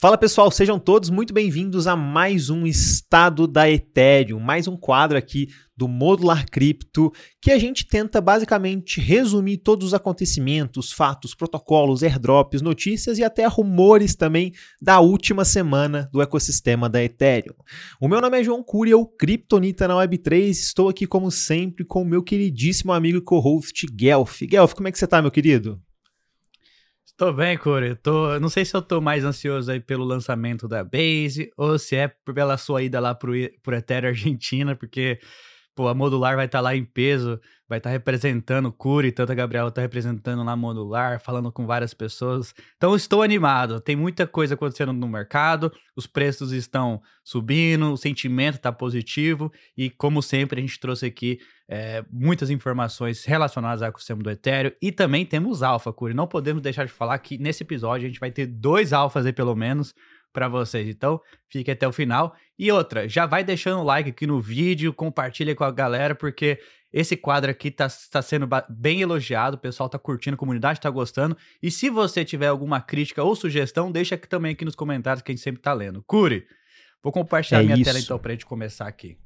Fala pessoal, sejam todos muito bem-vindos a mais um Estado da Ethereum, mais um quadro aqui do Modular Cripto, que a gente tenta basicamente resumir todos os acontecimentos, fatos, protocolos, airdrops, notícias e até rumores também da última semana do ecossistema da Ethereum. O meu nome é João Cury, eu Kryptonita na Web3, estou aqui como sempre com o meu queridíssimo amigo e co-host Guelph. Guelph, como é que você está, meu querido? Tô bem, Corey. Tô, não sei se eu tô mais ansioso aí pelo lançamento da Base ou se é pela sua ida lá pro, pro Ethereum Argentina, porque pô, a Modular vai estar tá lá em peso, vai estar tá representando o Curi, tanto a Gabriela tá representando lá Modular, falando com várias pessoas. Então estou animado, tem muita coisa acontecendo no mercado, os preços estão subindo, o sentimento está positivo e como sempre a gente trouxe aqui é, muitas informações relacionadas ao ecossistema do Ethereum e também temos alfa, Curi. Não podemos deixar de falar que nesse episódio a gente vai ter dois alfas aí pelo menos para vocês. Então, fique até o final. E outra, já vai deixando o like aqui no vídeo, compartilha com a galera, porque esse quadro aqui tá, tá sendo bem elogiado, o pessoal tá curtindo, a comunidade tá gostando. E se você tiver alguma crítica ou sugestão, deixa aqui também aqui nos comentários que a gente sempre tá lendo. Curi, vou compartilhar é minha isso. tela então pra gente começar aqui.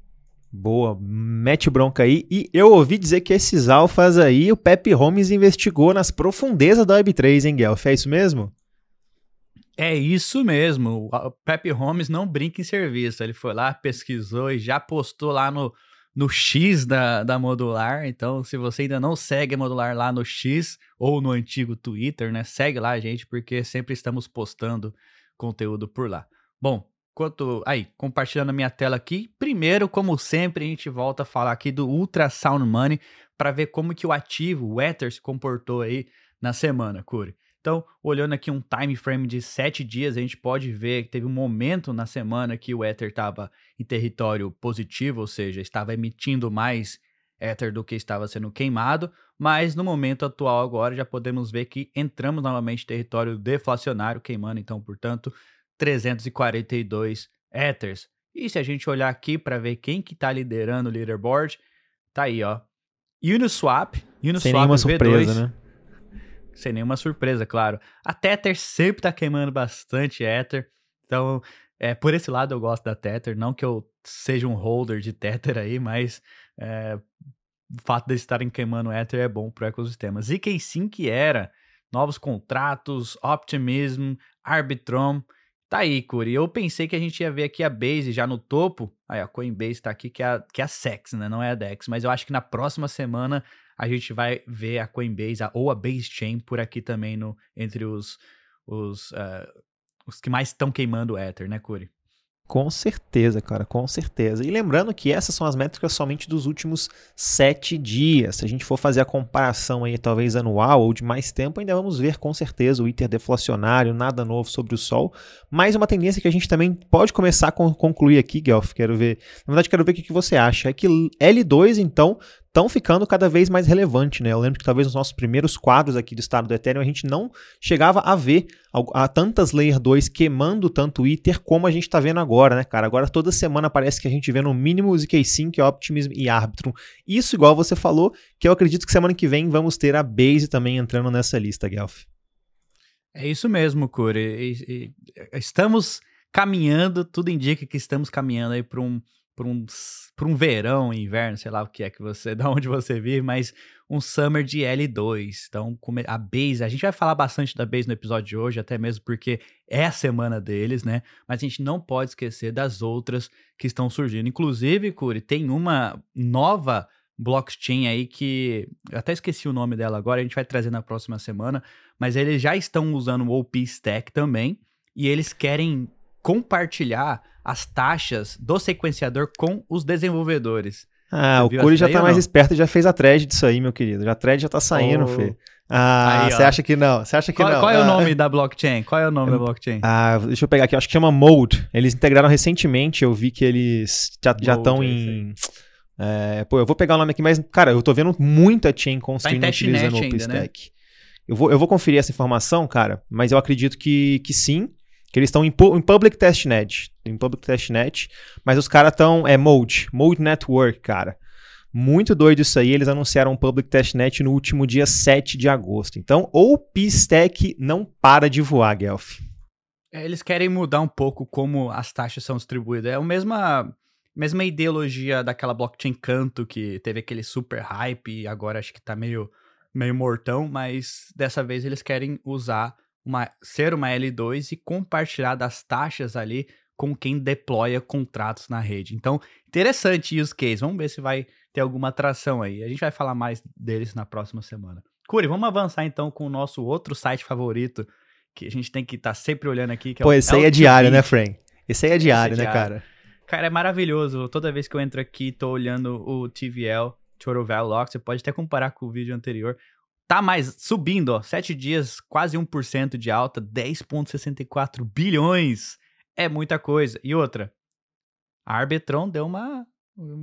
Boa, mete bronca aí. E eu ouvi dizer que esses alfas aí, o Pepe Holmes investigou nas profundezas da Web3, hein, Guelph? É isso mesmo? É isso mesmo. O Pepe Holmes não brinca em serviço. Ele foi lá, pesquisou e já postou lá no, no X da, da Modular. Então, se você ainda não segue a Modular lá no X ou no antigo Twitter, né? Segue lá, gente, porque sempre estamos postando conteúdo por lá. Bom, quanto aí, compartilhando a minha tela aqui. Primeiro, como sempre, a gente volta a falar aqui do Ultra Sound Money para ver como que o ativo, o Ether, se comportou aí na semana, Curi. Então, olhando aqui um time frame de sete dias, a gente pode ver que teve um momento na semana que o Ether estava em território positivo, ou seja, estava emitindo mais Ether do que estava sendo queimado, mas no momento atual agora já podemos ver que entramos novamente em território deflacionário, queimando então, portanto, 342 Ethers. E se a gente olhar aqui para ver quem que está liderando o leaderboard, tá aí, ó. Uniswap, Uniswap Sem nenhuma V2, surpresa, né? Sem nenhuma surpresa, claro. A Tether sempre tá queimando bastante Ether, então é, por esse lado eu gosto da Tether, não que eu seja um holder de Tether aí, mas é, o fato de estarem queimando Ether é bom pro ecossistema. ZK que era, novos contratos, Optimism, Arbitrum, tá aí, Curi. Eu pensei que a gente ia ver aqui a Base já no topo, aí a Coinbase tá aqui, que é a, que é a SEX, né, não é a DEX, mas eu acho que na próxima semana a gente vai ver a Coinbase a, ou a Base Chain por aqui também no, entre os, os, uh, os que mais estão queimando o Ether, né, Curi? Com certeza, cara, com certeza. E lembrando que essas são as métricas somente dos últimos sete dias. Se a gente for fazer a comparação aí, talvez anual ou de mais tempo, ainda vamos ver com certeza o ITER deflacionário, nada novo sobre o sol. Mas uma tendência que a gente também pode começar a concluir aqui, Guelph, quero ver. Na verdade, quero ver o que você acha. É que L2, então, estão ficando cada vez mais relevante, né? Eu lembro que talvez nos nossos primeiros quadros aqui do estado do Ethereum a gente não chegava a ver a, tantas Layer 2 queimando tanto Ether como a gente está vendo agora, né, cara? Agora toda semana parece que a gente vê no mínimo o ZK-Sync, Optimism e Arbitrum. Isso, igual você falou, que eu acredito que semana que vem vamos ter a Base também entrando nessa lista, Guelph. É isso mesmo, Curi. Estamos caminhando, tudo indica que estamos caminhando aí para um por um, por um verão, inverno, sei lá o que é que você, da onde você vive, mas um summer de L2. Então, a Base, a gente vai falar bastante da Base no episódio de hoje, até mesmo porque é a semana deles, né? Mas a gente não pode esquecer das outras que estão surgindo. Inclusive, Curi, tem uma nova blockchain aí que eu até esqueci o nome dela agora, a gente vai trazer na próxima semana, mas eles já estão usando o OP Stack também e eles querem compartilhar as taxas do sequenciador com os desenvolvedores. Ah, Você o Curi já tá mais esperto e já fez a thread disso aí, meu querido. A thread já tá saindo, oh. Fê. Ah, você acha que não? Você acha que qual, não? Qual é ah. o nome da blockchain? Qual é o nome da blockchain? Ah, deixa eu pegar aqui. Acho que chama Mode. Eles integraram recentemente. Eu vi que eles já estão é em. É, pô, eu vou pegar o nome aqui, mas, cara, eu tô vendo muita chain construindo tá utilizando o OpenStack. Né? Eu, vou, eu vou conferir essa informação, cara, mas eu acredito que, que sim que eles estão em, em, public testnet, em public testnet, mas os caras estão é Mode, Mode Network, cara. Muito doido isso aí, eles anunciaram um public testnet no último dia 7 de agosto. Então, ou P-Stack não para de voar, Guelph. É, eles querem mudar um pouco como as taxas são distribuídas. É a mesma, mesma ideologia daquela blockchain canto que teve aquele super hype e agora acho que tá meio, meio mortão, mas dessa vez eles querem usar uma, ser uma L2 e compartilhar das taxas ali com quem deploya contratos na rede. Então, interessante use case. Vamos ver se vai ter alguma atração aí. A gente vai falar mais deles na próxima semana. Curi, vamos avançar então com o nosso outro site favorito, que a gente tem que estar tá sempre olhando aqui. Que Pô, é esse aí é diário, né, Frank? Esse aí é diário, é diário, né, cara? Cara, é maravilhoso. Toda vez que eu entro aqui, tô olhando o TVL, Total Value Lock, você pode até comparar com o vídeo anterior. Tá mais subindo, ó. Sete dias, quase 1% de alta, 10,64 bilhões. É muita coisa. E outra, a Arbitron deu uma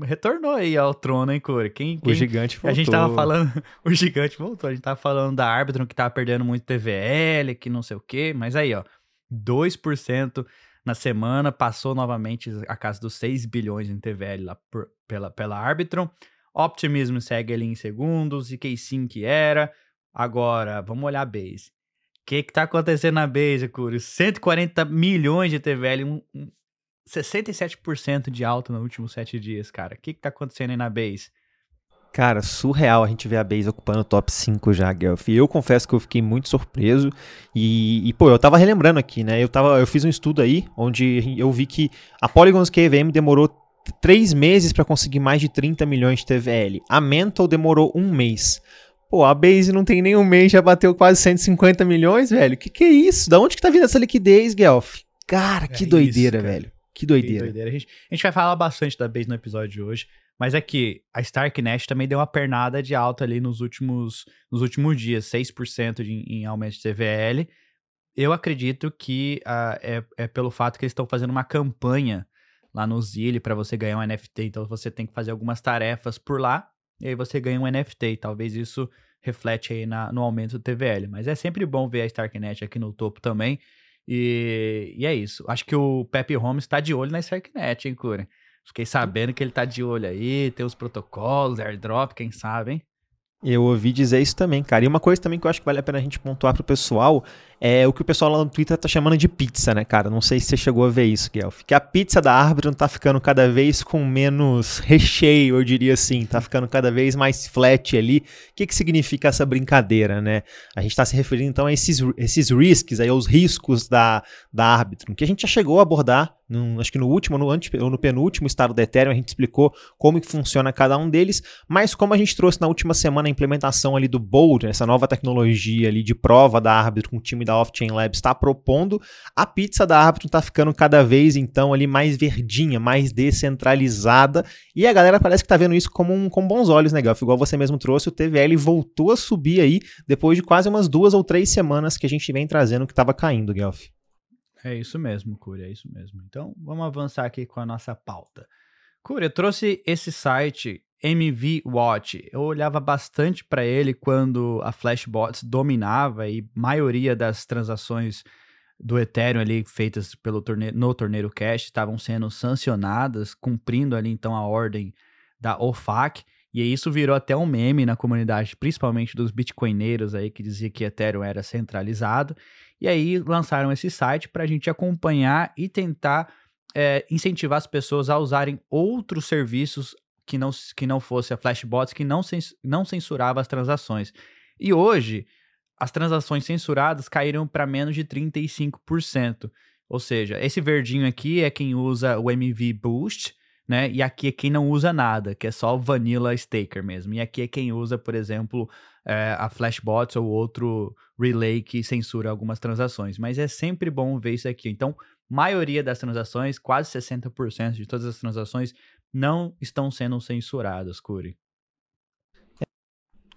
retornou aí ao trono, hein, Core? Quem, quem, o gigante voltou. A gente tava falando, o gigante voltou, a gente tava falando da Arbitron que tava perdendo muito TVL, que não sei o quê, mas aí, ó, 2% na semana, passou novamente a casa dos 6 bilhões em TVL lá por, pela, pela Arbitron. Optimism segue ali em segundos, e Sim que era. Agora, vamos olhar a Base. O que que tá acontecendo na Base, Core? 140 milhões de TVL, um, um 67% de alta nos últimos 7 dias, cara. O que, que tá acontecendo aí na base? Cara, surreal a gente ver a base ocupando o top 5 já, Guelph. Eu confesso que eu fiquei muito surpreso. E, e, pô, eu tava relembrando aqui, né? Eu, tava, eu fiz um estudo aí onde eu vi que a Polygon's KVM demorou 3 meses para conseguir mais de 30 milhões de TVL. A Mental demorou um mês. Pô, a Base não tem nem um mês, já bateu quase 150 milhões, velho. Que que é isso? Da onde que tá vindo essa liquidez, Guelph? Cara, que é doideira, isso, cara. velho. Que doideira. Que doideira. A, gente, a gente vai falar bastante da Base no episódio de hoje, mas é que a Starknet também deu uma pernada de alta ali nos últimos, nos últimos dias, 6% de, em aumento de TVL. Eu acredito que uh, é, é pelo fato que eles estão fazendo uma campanha lá no Zilli para você ganhar um NFT. Então você tem que fazer algumas tarefas por lá e aí você ganha um NFT. Talvez isso reflete aí na, no aumento do TVL. Mas é sempre bom ver a Starknet aqui no topo também. E, e é isso. Acho que o Pepe Holmes está de olho na Starknet, hein, Cura? Fiquei sabendo que ele tá de olho aí, tem os protocolos, airdrop, quem sabe, hein? Eu ouvi dizer isso também, cara. E uma coisa também que eu acho que vale a pena a gente pontuar pro pessoal é o que o pessoal lá no Twitter tá chamando de pizza, né, cara? Não sei se você chegou a ver isso, Guelph. Que a pizza da Arbitron tá ficando cada vez com menos recheio, eu diria assim. Tá ficando cada vez mais flat ali. O que que significa essa brincadeira, né? A gente tá se referindo então a esses, esses risks aí, aos riscos da, da Arbitrum, que a gente já chegou a abordar no, acho que no último no ante, ou no penúltimo estado da Ethereum, a gente explicou como que funciona cada um deles, mas como a gente trouxe na última semana a implementação ali do Bold, essa nova tecnologia ali de prova da Arbitrum com o time da Off-Chain Labs está propondo, a pizza da Arbitrum está ficando cada vez então ali mais verdinha, mais descentralizada, e a galera parece que está vendo isso como um, com bons olhos, né, Gelf? Igual você mesmo trouxe, o TVL voltou a subir aí depois de quase umas duas ou três semanas que a gente vem trazendo que estava caindo, Gelf. É isso mesmo, Curi, é isso mesmo. Então, vamos avançar aqui com a nossa pauta. Curi, eu trouxe esse site MV Watch. Eu olhava bastante para ele quando a Flashbots dominava e maioria das transações do Ethereum ali feitas pelo no Torneiro Cash estavam sendo sancionadas, cumprindo ali então a ordem da OFAC. E isso virou até um meme na comunidade, principalmente dos bitcoineiros aí que dizia que Ethereum era centralizado. E aí lançaram esse site para a gente acompanhar e tentar é, incentivar as pessoas a usarem outros serviços que não, que não fosse a Flashbots, que não, cens, não censurava as transações. E hoje, as transações censuradas caíram para menos de 35%. Ou seja, esse verdinho aqui é quem usa o MV Boost, né? E aqui é quem não usa nada, que é só Vanilla Staker mesmo. E aqui é quem usa, por exemplo, é, a Flashbots ou outro relay que censura algumas transações. Mas é sempre bom ver isso aqui. Então, maioria das transações, quase 60% de todas as transações, não estão sendo censuradas, Curi.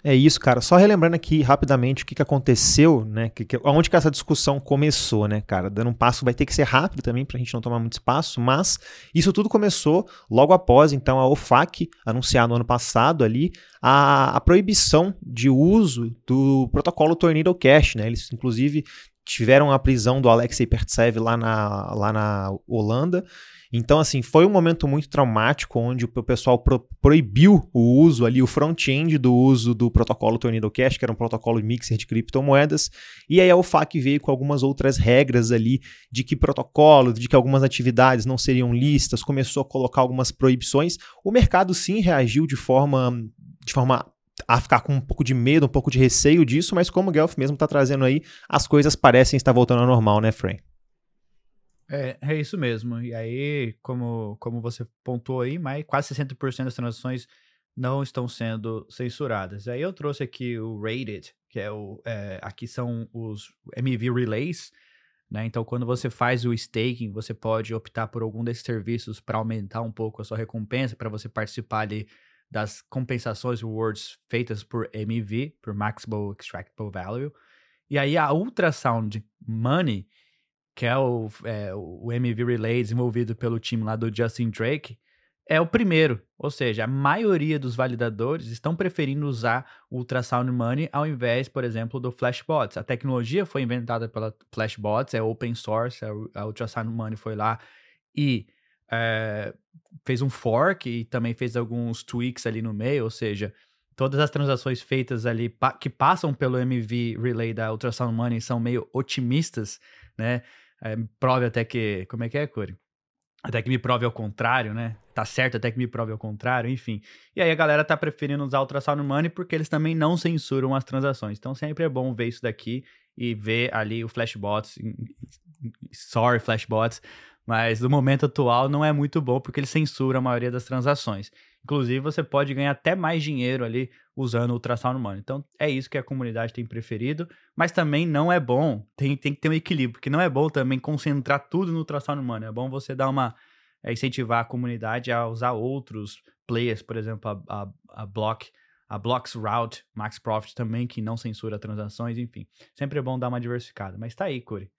É isso, cara. Só relembrando aqui rapidamente o que, que aconteceu, né? Que, que, onde que essa discussão começou, né, cara? Dando um passo, vai ter que ser rápido também para a gente não tomar muito espaço, mas isso tudo começou logo após, então, a OFAC anunciar no ano passado ali a, a proibição de uso do protocolo Tornado Cash, né? Eles, inclusive, tiveram a prisão do Alexei Pertsev lá na, lá na Holanda. Então, assim, foi um momento muito traumático onde o pessoal pro proibiu o uso ali, o front-end do uso do protocolo Tornado Cash, que era um protocolo mixer de criptomoedas. E aí a UFAC veio com algumas outras regras ali de que protocolo, de que algumas atividades não seriam listas, começou a colocar algumas proibições. O mercado sim reagiu de forma de forma a ficar com um pouco de medo, um pouco de receio disso, mas como o Guelph mesmo está trazendo aí, as coisas parecem estar voltando ao normal, né, Frey? É, é isso mesmo. E aí, como, como você pontuou aí, mais quase 60% das transações não estão sendo censuradas. Aí eu trouxe aqui o Rated, que é o. É, aqui são os MV Relays. Né? Então, quando você faz o staking, você pode optar por algum desses serviços para aumentar um pouco a sua recompensa, para você participar ali das compensações rewards feitas por MV, por Maximal Extractable Value. E aí a Ultrasound Money, que é o, é o MV Relay desenvolvido pelo time lá do Justin Drake, é o primeiro. Ou seja, a maioria dos validadores estão preferindo usar o Ultrasound Money ao invés, por exemplo, do Flashbots. A tecnologia foi inventada pela Flashbots, é open source, a Ultrasound Money foi lá e é, fez um fork e também fez alguns tweaks ali no meio, ou seja, todas as transações feitas ali pa que passam pelo MV Relay da Ultrasound Money são meio otimistas, né? É, prove até que. Como é que é, Corey? Até que me prove ao contrário, né? Tá certo até que me prove ao contrário, enfim. E aí a galera tá preferindo usar Ultrasound Money porque eles também não censuram as transações. Então sempre é bom ver isso daqui e ver ali o Flashbots. Sorry, Flashbots mas no momento atual não é muito bom porque ele censura a maioria das transações. Inclusive, você pode ganhar até mais dinheiro ali usando o Ultrasound Money. Então, é isso que a comunidade tem preferido, mas também não é bom, tem, tem que ter um equilíbrio, porque não é bom também concentrar tudo no Ultrasound Money. É bom você dar uma. É, incentivar a comunidade a usar outros players, por exemplo, a, a, a Block a Blocks Route, Max Profit também, que não censura transações, enfim. Sempre é bom dar uma diversificada. Mas tá aí, Curi.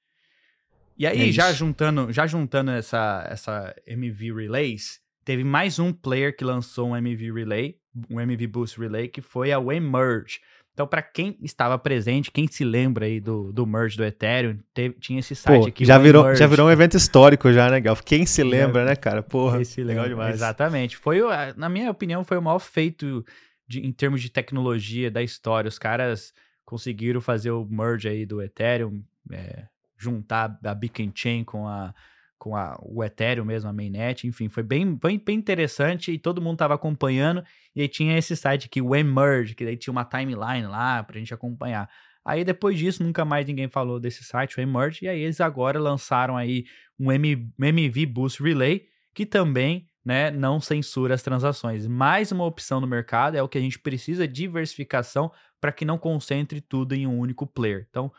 E aí, é já juntando, já juntando essa, essa MV Relays, teve mais um player que lançou um MV Relay, um MV Boost Relay, que foi a Merge. Então, para quem estava presente, quem se lembra aí do, do merge do Ethereum, teve, tinha esse site Pô, aqui. Já virou, já virou um evento histórico já, né, Gal? Quem se lembra, é, né, cara? Porra, se legal lembra, demais. Exatamente. Foi, na minha opinião, foi o maior feito de, em termos de tecnologia da história. Os caras conseguiram fazer o merge aí do Ethereum, é, juntar a Beacon Chain com a com a, o Ethereum mesmo, a mainnet, enfim, foi bem, bem, bem interessante e todo mundo estava acompanhando. E aí tinha esse site aqui, o Emerge, que daí tinha uma timeline lá pra gente acompanhar. Aí depois disso, nunca mais ninguém falou desse site, o Emerge, e aí eles agora lançaram aí um M, MV Boost Relay, que também né, não censura as transações. Mais uma opção no mercado é o que a gente precisa, diversificação, para que não concentre tudo em um único player. Então,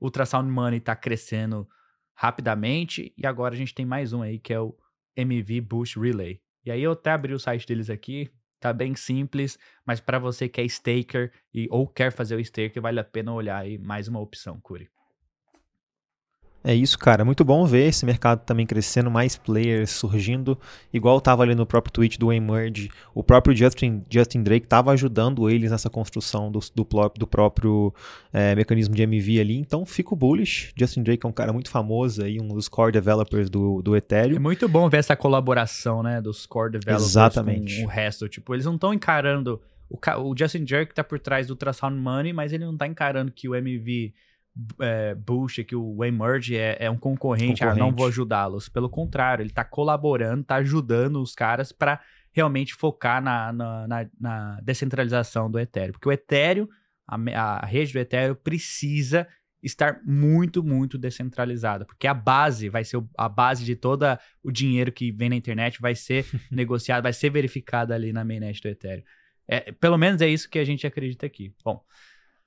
Ultrasound Money está crescendo rapidamente e agora a gente tem mais um aí que é o MV Boost Relay. E aí eu até abri o site deles aqui, tá bem simples, mas para você que é staker e ou quer fazer o staker, vale a pena olhar aí mais uma opção, Curi. É isso, cara. Muito bom ver esse mercado também crescendo, mais players surgindo. Igual estava ali no próprio tweet do Emerge, o próprio Justin, Justin Drake estava ajudando eles nessa construção do, do, do próprio é, mecanismo de MV ali. Então, fico bullish. Justin Drake é um cara muito famoso aí, um dos core developers do, do Ethereum. É muito bom ver essa colaboração, né, dos core developers Exatamente. com o resto. Tipo, eles não estão encarando... O, o Justin Drake está por trás do Ultrasound Money, mas ele não está encarando que o MV é, Bush, que o Emerge é, é um concorrente, concorrente. Ah, não vou ajudá-los. Pelo contrário, ele está colaborando, está ajudando os caras para realmente focar na, na, na, na, descentralização do Ethereum. Porque o Ethereum, a, a rede do Ethereum precisa estar muito, muito descentralizada, porque a base vai ser a base de todo o dinheiro que vem na internet vai ser negociado, vai ser verificado ali na mainnet do Ethereum. É, pelo menos é isso que a gente acredita aqui. Bom,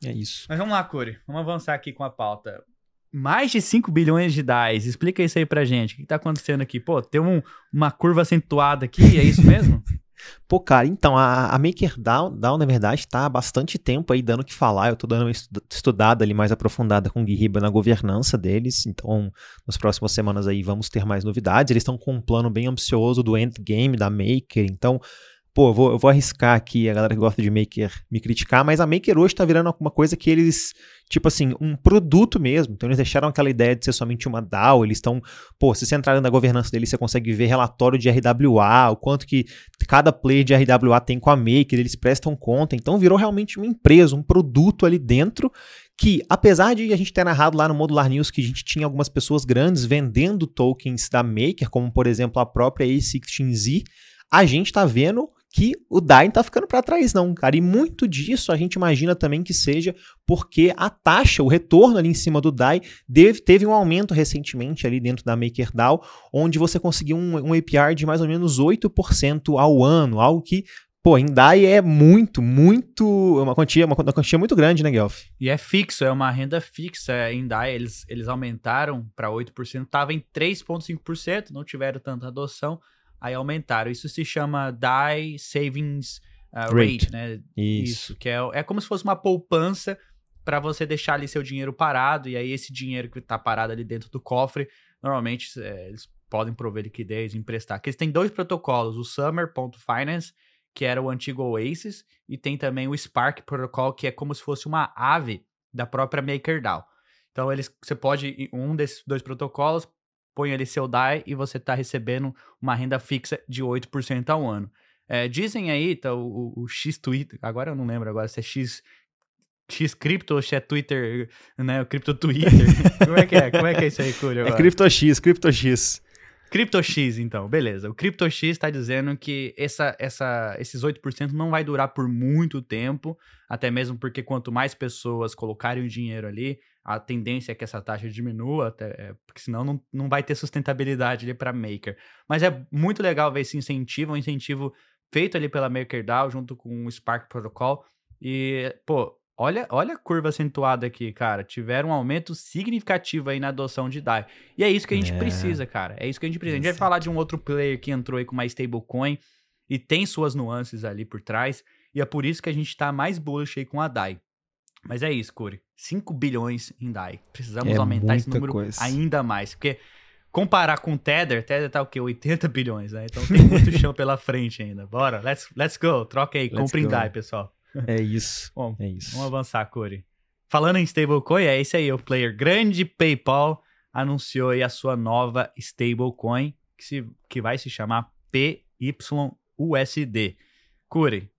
é isso. Mas vamos lá, Curi. Vamos avançar aqui com a pauta. Mais de 5 bilhões de DAIs. Explica isso aí pra gente. O que tá acontecendo aqui? Pô, tem um, uma curva acentuada aqui, é isso mesmo? Pô, cara, então, a, a MakerDAO, DAO, na verdade, está há bastante tempo aí dando o que falar. Eu estou dando uma estudada ali mais aprofundada com o Guiriba na governança deles. Então, nas próximas semanas aí vamos ter mais novidades. Eles estão com um plano bem ambicioso do endgame da Maker. Então, pô, eu vou, eu vou arriscar aqui a galera que gosta de Maker me criticar, mas a Maker hoje tá virando alguma coisa que eles, tipo assim, um produto mesmo. Então eles deixaram aquela ideia de ser somente uma DAO, eles estão, pô, se você entrar na governança deles, você consegue ver relatório de RWA, o quanto que cada player de RWA tem com a Maker, eles prestam conta. Então virou realmente uma empresa, um produto ali dentro que, apesar de a gente ter narrado lá no Modular News que a gente tinha algumas pessoas grandes vendendo tokens da Maker, como por exemplo a própria A16Z, a gente tá vendo que o DAI tá ficando para trás não, cara. E muito disso a gente imagina também que seja porque a taxa, o retorno ali em cima do DAI teve um aumento recentemente ali dentro da MakerDAO, onde você conseguiu um, um APR de mais ou menos 8% ao ano, algo que Pô, em DAI é muito, muito. Uma quantia, uma, uma quantia muito grande, né, Guelph? E é fixo, é uma renda fixa. Em DAI, eles, eles aumentaram para 8%, estava em 3,5%, não tiveram tanta adoção aí aumentaram. Isso se chama DAI Savings uh, Rate, Rate, né? Isso. Isso, que é, é como se fosse uma poupança para você deixar ali seu dinheiro parado, e aí esse dinheiro que está parado ali dentro do cofre, normalmente é, eles podem prover liquidez, emprestar. Que eles têm dois protocolos, o Summer.finance, que era o antigo Oasis, e tem também o Spark Protocol, que é como se fosse uma ave da própria MakerDAO. Então eles, você pode um desses dois protocolos põe ali seu DAI e você está recebendo uma renda fixa de 8% ao ano. É, dizem aí, tá, o, o, X Twitter, agora eu não lembro agora se é X X Crypto ou se é Twitter, né? O Crypto Twitter. Como é que é? Como é que é isso aí, Cúlio? É Crypto X, Crypto X. CryptoX, então, beleza. O CryptoX está dizendo que essa, essa, esses 8% não vai durar por muito tempo, até mesmo porque quanto mais pessoas colocarem o dinheiro ali, a tendência é que essa taxa diminua, até, é, porque senão não, não vai ter sustentabilidade ali para Maker. Mas é muito legal ver esse incentivo, um incentivo feito ali pela MakerDAO junto com o Spark Protocol. E, pô, olha, olha a curva acentuada aqui, cara. Tiveram um aumento significativo aí na adoção de DAI. E é isso que a gente é. precisa, cara. É isso que a gente precisa. A gente vai falar de um outro player que entrou aí com uma stablecoin e tem suas nuances ali por trás. E é por isso que a gente tá mais bullish aí com a DAI. Mas é isso, Curi. 5 bilhões em DAI. Precisamos é aumentar esse número coisa. ainda mais. Porque comparar com o Tether, Tether tá o quê? 80 bilhões, né? Então tem muito chão pela frente ainda. Bora, let's, let's go. Troca aí, compre em DAI, pessoal. É isso. Bom, é isso. Vamos avançar, Curi. Falando em stablecoin, é esse aí, o player grande PayPal anunciou aí a sua nova stablecoin, que, se, que vai se chamar PYUSD. Curi,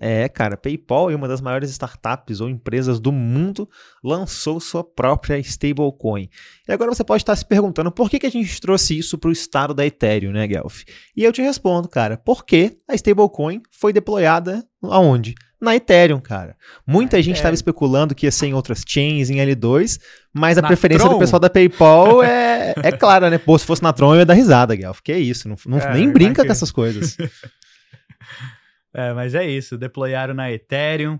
é, cara, PayPal, uma das maiores startups ou empresas do mundo, lançou sua própria stablecoin. E agora você pode estar se perguntando por que, que a gente trouxe isso para o estado da Ethereum, né, Guelph? E eu te respondo, cara, porque a stablecoin foi deployada aonde? Na Ethereum, cara. Muita Na gente estava especulando que ia ser em outras chains, em L2, mas a na preferência Tron? do pessoal da PayPal é, é clara, né? Pô, se fosse na Tron eu ia dar risada, Guelph. Que é isso, não, não é, nem brinca com essas coisas. É, mas é isso, deployaram na Ethereum.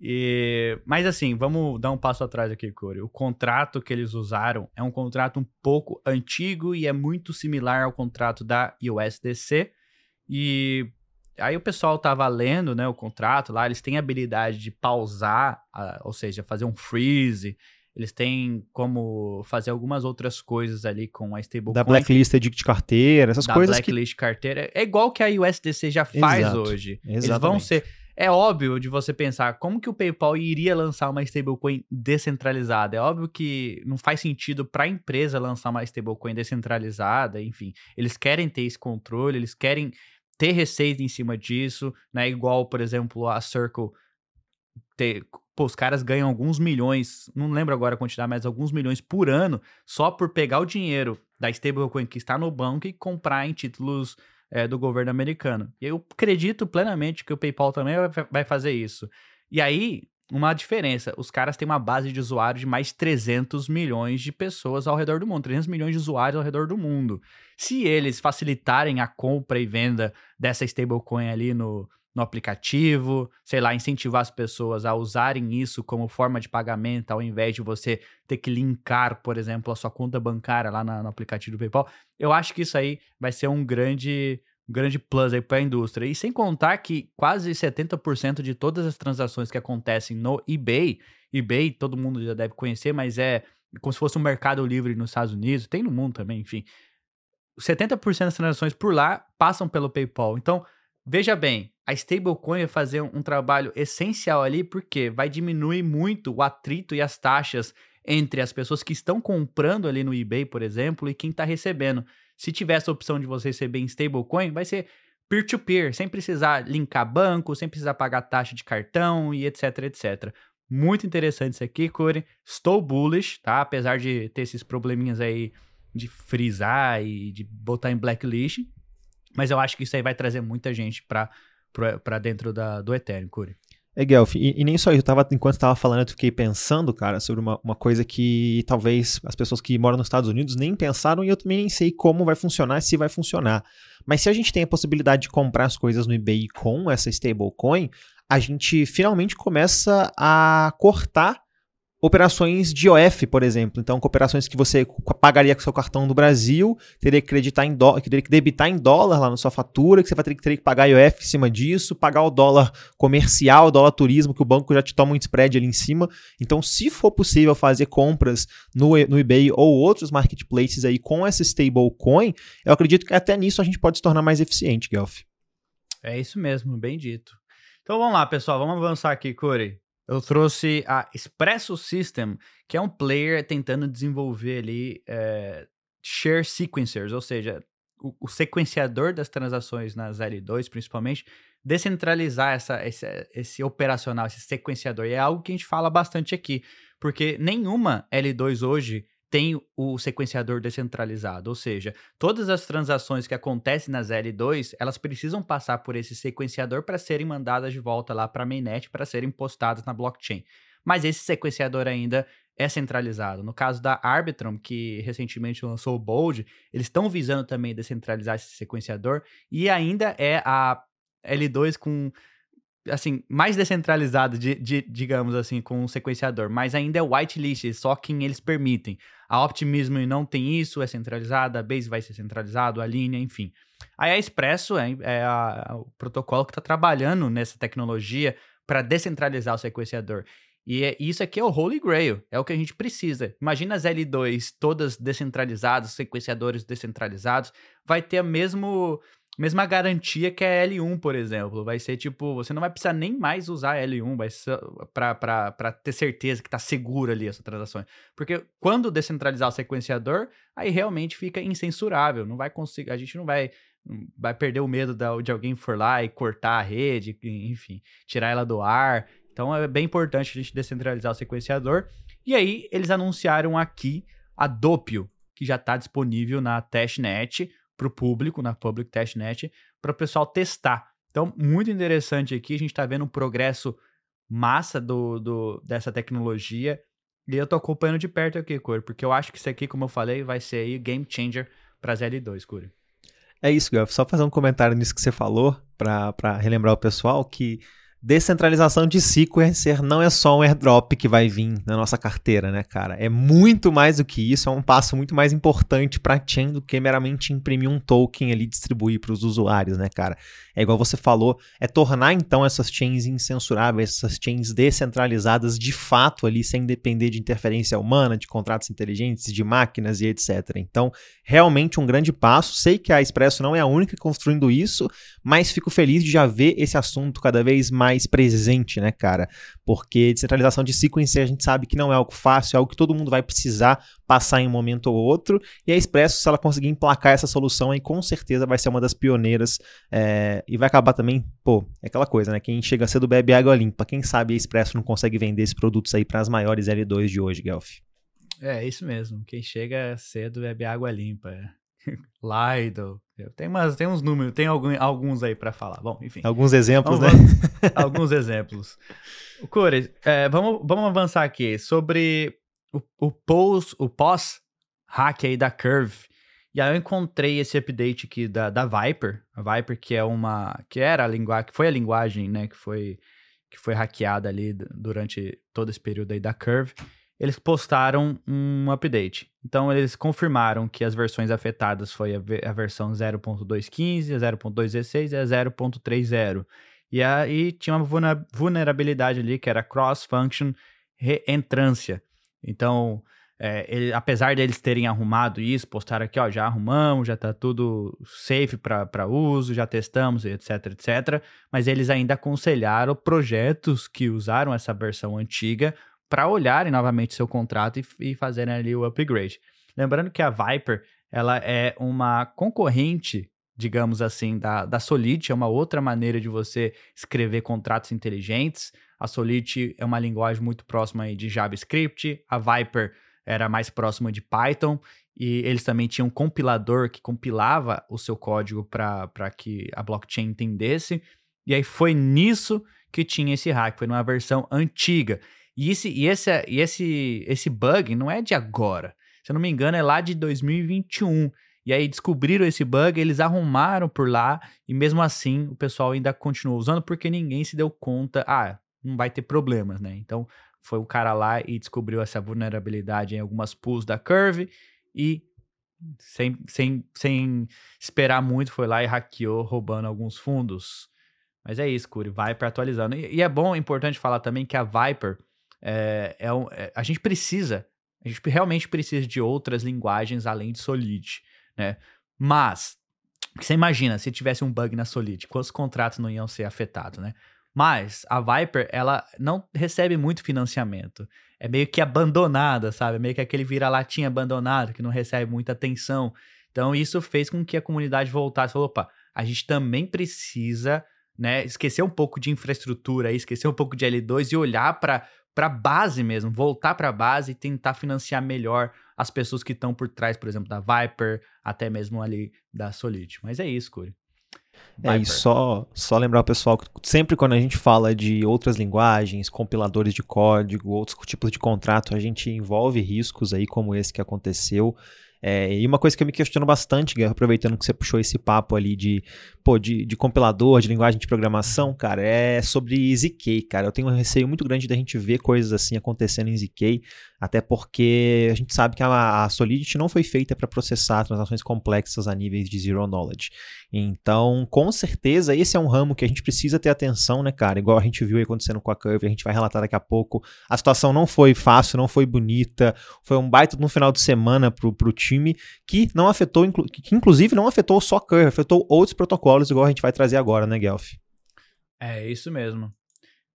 E... Mas assim, vamos dar um passo atrás aqui, Corey. O contrato que eles usaram é um contrato um pouco antigo e é muito similar ao contrato da USDC. E aí o pessoal tava lendo né, o contrato lá, eles têm a habilidade de pausar, ou seja, fazer um freeze, eles têm como fazer algumas outras coisas ali com a stablecoin. Da blacklist de carteira, essas da coisas. Da blacklist que... carteira. É igual que a USDC já faz Exato, hoje. Exatamente. Eles vão ser. É óbvio de você pensar como que o PayPal iria lançar uma stablecoin descentralizada. É óbvio que não faz sentido para a empresa lançar uma stablecoin descentralizada, enfim. Eles querem ter esse controle, eles querem ter receita em cima disso, né? Igual, por exemplo, a Circle ter, pô, os caras ganham alguns milhões, não lembro agora a quantidade, mas alguns milhões por ano só por pegar o dinheiro da stablecoin que está no banco e comprar em títulos é, do governo americano. E eu acredito plenamente que o PayPal também vai fazer isso. E aí, uma diferença, os caras têm uma base de usuários de mais 300 milhões de pessoas ao redor do mundo, 300 milhões de usuários ao redor do mundo. Se eles facilitarem a compra e venda dessa stablecoin ali no, no aplicativo, sei lá, incentivar as pessoas a usarem isso como forma de pagamento, ao invés de você ter que linkar, por exemplo, a sua conta bancária lá na, no aplicativo do PayPal. Eu acho que isso aí vai ser um grande, um grande plus aí para a indústria. E sem contar que quase 70% de todas as transações que acontecem no eBay, eBay todo mundo já deve conhecer, mas é como se fosse um mercado livre nos Estados Unidos, tem no mundo também, enfim. 70% das transações por lá passam pelo PayPal. Então, veja bem, a stablecoin vai fazer um, trabalho essencial ali, porque vai diminuir muito o atrito e as taxas entre as pessoas que estão comprando ali no eBay, por exemplo, e quem está recebendo. Se tiver essa opção de você receber em stablecoin, vai ser peer-to-peer, -peer, sem precisar linkar banco, sem precisar pagar taxa de cartão e etc, etc. Muito interessante isso aqui, Corey. Estou bullish, tá? Apesar de ter esses probleminhas aí de frisar e de botar em blacklist. Mas eu acho que isso aí vai trazer muita gente para dentro da, do Ethereum, Corey. É, Guelph, e, e, nem só isso, eu tava, enquanto estava falando, eu fiquei pensando, cara, sobre uma, uma coisa que talvez as pessoas que moram nos Estados Unidos nem pensaram e eu também nem sei como vai funcionar, se vai funcionar. Mas se a gente tem a possibilidade de comprar as coisas no eBay com essa stablecoin, a gente finalmente começa a cortar operações de OF, por exemplo. Então, operações que você pagaria com seu cartão do Brasil, teria que acreditar em dólar, teria que debitar em dólar lá na sua fatura, que você vai ter que, ter que pagar IOF em cima disso, pagar o dólar comercial, o dólar turismo, que o banco já te toma um spread ali em cima. Então, se for possível fazer compras no, no eBay ou outros marketplaces aí com essa stablecoin, eu acredito que até nisso a gente pode se tornar mais eficiente, Guelph. É isso mesmo, bem dito. Então vamos lá, pessoal, vamos avançar aqui, Corey. Eu trouxe a Espresso System, que é um player tentando desenvolver ali é, share sequencers, ou seja, o, o, sequenciador das transações nas L2, principalmente, descentralizar essa, esse, esse operacional, esse sequenciador. E é algo que a gente fala bastante aqui, porque nenhuma L2 hoje tem o sequenciador descentralizado, ou seja, todas as transações que acontecem nas L2, elas precisam passar por esse sequenciador para serem mandadas de volta lá para a mainnet para serem postadas na blockchain. Mas esse sequenciador ainda é centralizado. No caso da Arbitrum, que recentemente lançou o Bold, eles estão visando também descentralizar esse sequenciador e ainda é a L2 com assim, mais descentralizado, de, de, digamos assim, com um sequenciador, mas ainda é whitelist, só quem eles permitem. A Optimism não tem isso, é centralizada, a Base vai ser centralizado, a linha, enfim. Aí a Expresso é, é a, o protocolo que está trabalhando nessa tecnologia para descentralizar o sequenciador. E é, isso aqui é o Holy Grail, é o que a gente precisa. Imagina as L2 todas descentralizadas, sequenciadores descentralizados, vai ter o mesmo mesma garantia que a L1, por exemplo. Vai ser tipo, você não vai precisar nem mais usar L1 vai para ter certeza que está seguro ali essa transação. Porque quando descentralizar o sequenciador, aí realmente fica incensurável. Não vai conseguir, a gente não vai vai perder o medo de alguém for lá e cortar a rede, enfim, tirar ela do ar. Então é bem importante a gente descentralizar o sequenciador. E aí eles anunciaram aqui a Doppio, que já está disponível na testnet para o público, na Public Testnet, para o pessoal testar. Então, muito interessante aqui, a gente está vendo um progresso massa do, do, dessa tecnologia. E eu tô acompanhando de perto aqui, Curi, porque eu acho que isso aqui, como eu falei, vai ser aí game changer para as L2, Curi. É isso, Guilherme. Só fazer um comentário nisso que você falou, para relembrar o pessoal que Descentralização de sequencer não é só um airdrop que vai vir na nossa carteira, né, cara? É muito mais do que isso, é um passo muito mais importante para a chain do que meramente imprimir um token ali e distribuir para os usuários, né, cara? É igual você falou, é tornar então essas chains incensuráveis, essas chains descentralizadas de fato ali, sem depender de interferência humana, de contratos inteligentes, de máquinas e etc. Então, realmente um grande passo. Sei que a Expresso não é a única construindo isso, mas fico feliz de já ver esse assunto cada vez mais presente, né, cara? Porque descentralização de sequence a gente sabe que não é algo fácil, é algo que todo mundo vai precisar passar em um momento ou outro. E a Expresso, se ela conseguir emplacar essa solução, aí com certeza vai ser uma das pioneiras é, e vai acabar também, pô, é aquela coisa, né? Quem chega cedo bebe água limpa. Quem sabe a Expresso não consegue vender esses produtos aí para as maiores L2 de hoje, Guelph. É, isso mesmo. Quem chega cedo bebe água limpa. Lido. Tem, umas, tem uns números, tem algum, alguns aí para falar. Bom, enfim. Alguns exemplos, vamos, né? alguns exemplos. Core, é, vamos, vamos avançar aqui sobre o, o pós, o pós hack aí da Curve. E aí eu encontrei esse update aqui da, da Viper, a Viper que é uma que era a linguagem, que foi a linguagem, né, que foi que foi hackeada ali durante todo esse período aí da Curve eles postaram um update. Então, eles confirmaram que as versões afetadas foi a, a versão 0.215, a 0.216 e a 0.30. E aí tinha uma vulnerabilidade ali que era cross-function reentrância. Então, é, ele, apesar deles terem arrumado isso, postaram aqui, ó, já arrumamos, já tá tudo safe para uso, já testamos, etc, etc. Mas eles ainda aconselharam projetos que usaram essa versão antiga para olharem novamente seu contrato e, e fazerem ali o upgrade. Lembrando que a Viper ela é uma concorrente, digamos assim, da, da Solid, é uma outra maneira de você escrever contratos inteligentes. A Solid é uma linguagem muito próxima de JavaScript, a Viper era mais próxima de Python, e eles também tinham um compilador que compilava o seu código para que a blockchain entendesse. E aí foi nisso que tinha esse hack, foi numa versão antiga. E esse, e esse, e esse, esse bug não é de agora. Se eu não me engano, é lá de 2021. E aí descobriram esse bug, eles arrumaram por lá, e mesmo assim o pessoal ainda continuou usando porque ninguém se deu conta, ah, não vai ter problemas, né? Então foi o cara lá e descobriu essa vulnerabilidade em algumas pools da Curve e sem, sem, sem esperar muito foi lá e hackeou, roubando alguns fundos. Mas é isso, Curi, Viper atualizando. E, e é bom, é importante falar também que a Viper é, é, é, a gente precisa, a gente realmente precisa de outras linguagens além de Solid, né? Mas, você imagina, se tivesse um bug na Solid, quantos contratos não iam ser afetados, né? Mas a Viper, ela não recebe muito financiamento. É meio que abandonada, sabe? É meio que aquele vira-latinha abandonado que não recebe muita atenção. Então isso fez com que a comunidade voltasse e falou, opa, a gente também precisa, né, esquecer um pouco de infraestrutura, esquecer um pouco de L2 e olhar para para base mesmo, voltar para a base e tentar financiar melhor as pessoas que estão por trás, por exemplo, da Viper, até mesmo ali da Solid. Mas é isso, Curi. É, e só, só lembrar o pessoal que sempre quando a gente fala de outras linguagens, compiladores de código, outros tipos de contrato, a gente envolve riscos aí como esse que aconteceu. É, e uma coisa que eu me questiono bastante, Guerra, aproveitando que você puxou esse papo ali de, pô, de, de compilador, de linguagem de programação, cara, é sobre ZK, cara. Eu tenho um receio muito grande da gente ver coisas assim acontecendo em ZK, até porque a gente sabe que a, a Solidity não foi feita para processar transações complexas a níveis de zero knowledge. Então, com certeza, esse é um ramo que a gente precisa ter atenção, né, cara? Igual a gente viu aí acontecendo com a Curve, a gente vai relatar daqui a pouco. A situação não foi fácil, não foi bonita, foi um baita no final de semana pro, pro time que não afetou, que inclusive não afetou só a Curve, afetou outros protocolos, igual a gente vai trazer agora, né, Guelph? É, isso mesmo.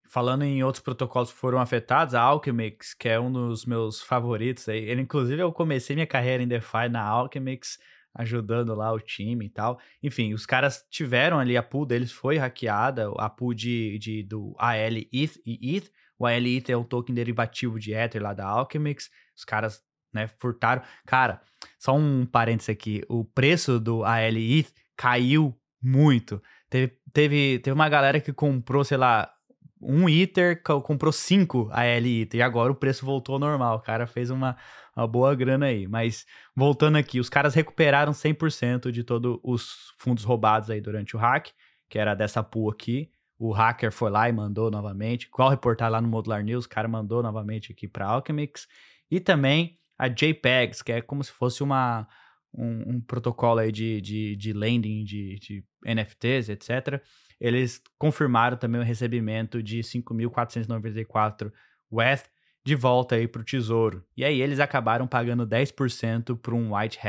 Falando em outros protocolos que foram afetados, a Alchemix, que é um dos meus favoritos aí. Ele, inclusive, eu comecei minha carreira em DeFi na Alchemix, ajudando lá o time e tal. Enfim, os caras tiveram ali, a pool deles foi hackeada, a pool de, de, do AL ETH e ETH. O AL ETH é o token derivativo de Ether lá da Alchemix. Os caras, né, furtaram. Cara, só um parênteses aqui. O preço do AL ETH caiu muito. Teve, teve, teve uma galera que comprou, sei lá, um ITER comprou cinco AL ITER e agora o preço voltou ao normal. O cara fez uma, uma boa grana aí. Mas voltando aqui, os caras recuperaram 100% de todos os fundos roubados aí durante o hack, que era dessa pool aqui. O hacker foi lá e mandou novamente, qual reportar lá no Modular News, o cara mandou novamente aqui para Alchemix. E também a JPEGs, que é como se fosse uma, um, um protocolo aí de, de, de lending de, de NFTs, etc eles confirmaram também o recebimento de 5.494 WETH de volta aí para o tesouro. E aí eles acabaram pagando 10% para um white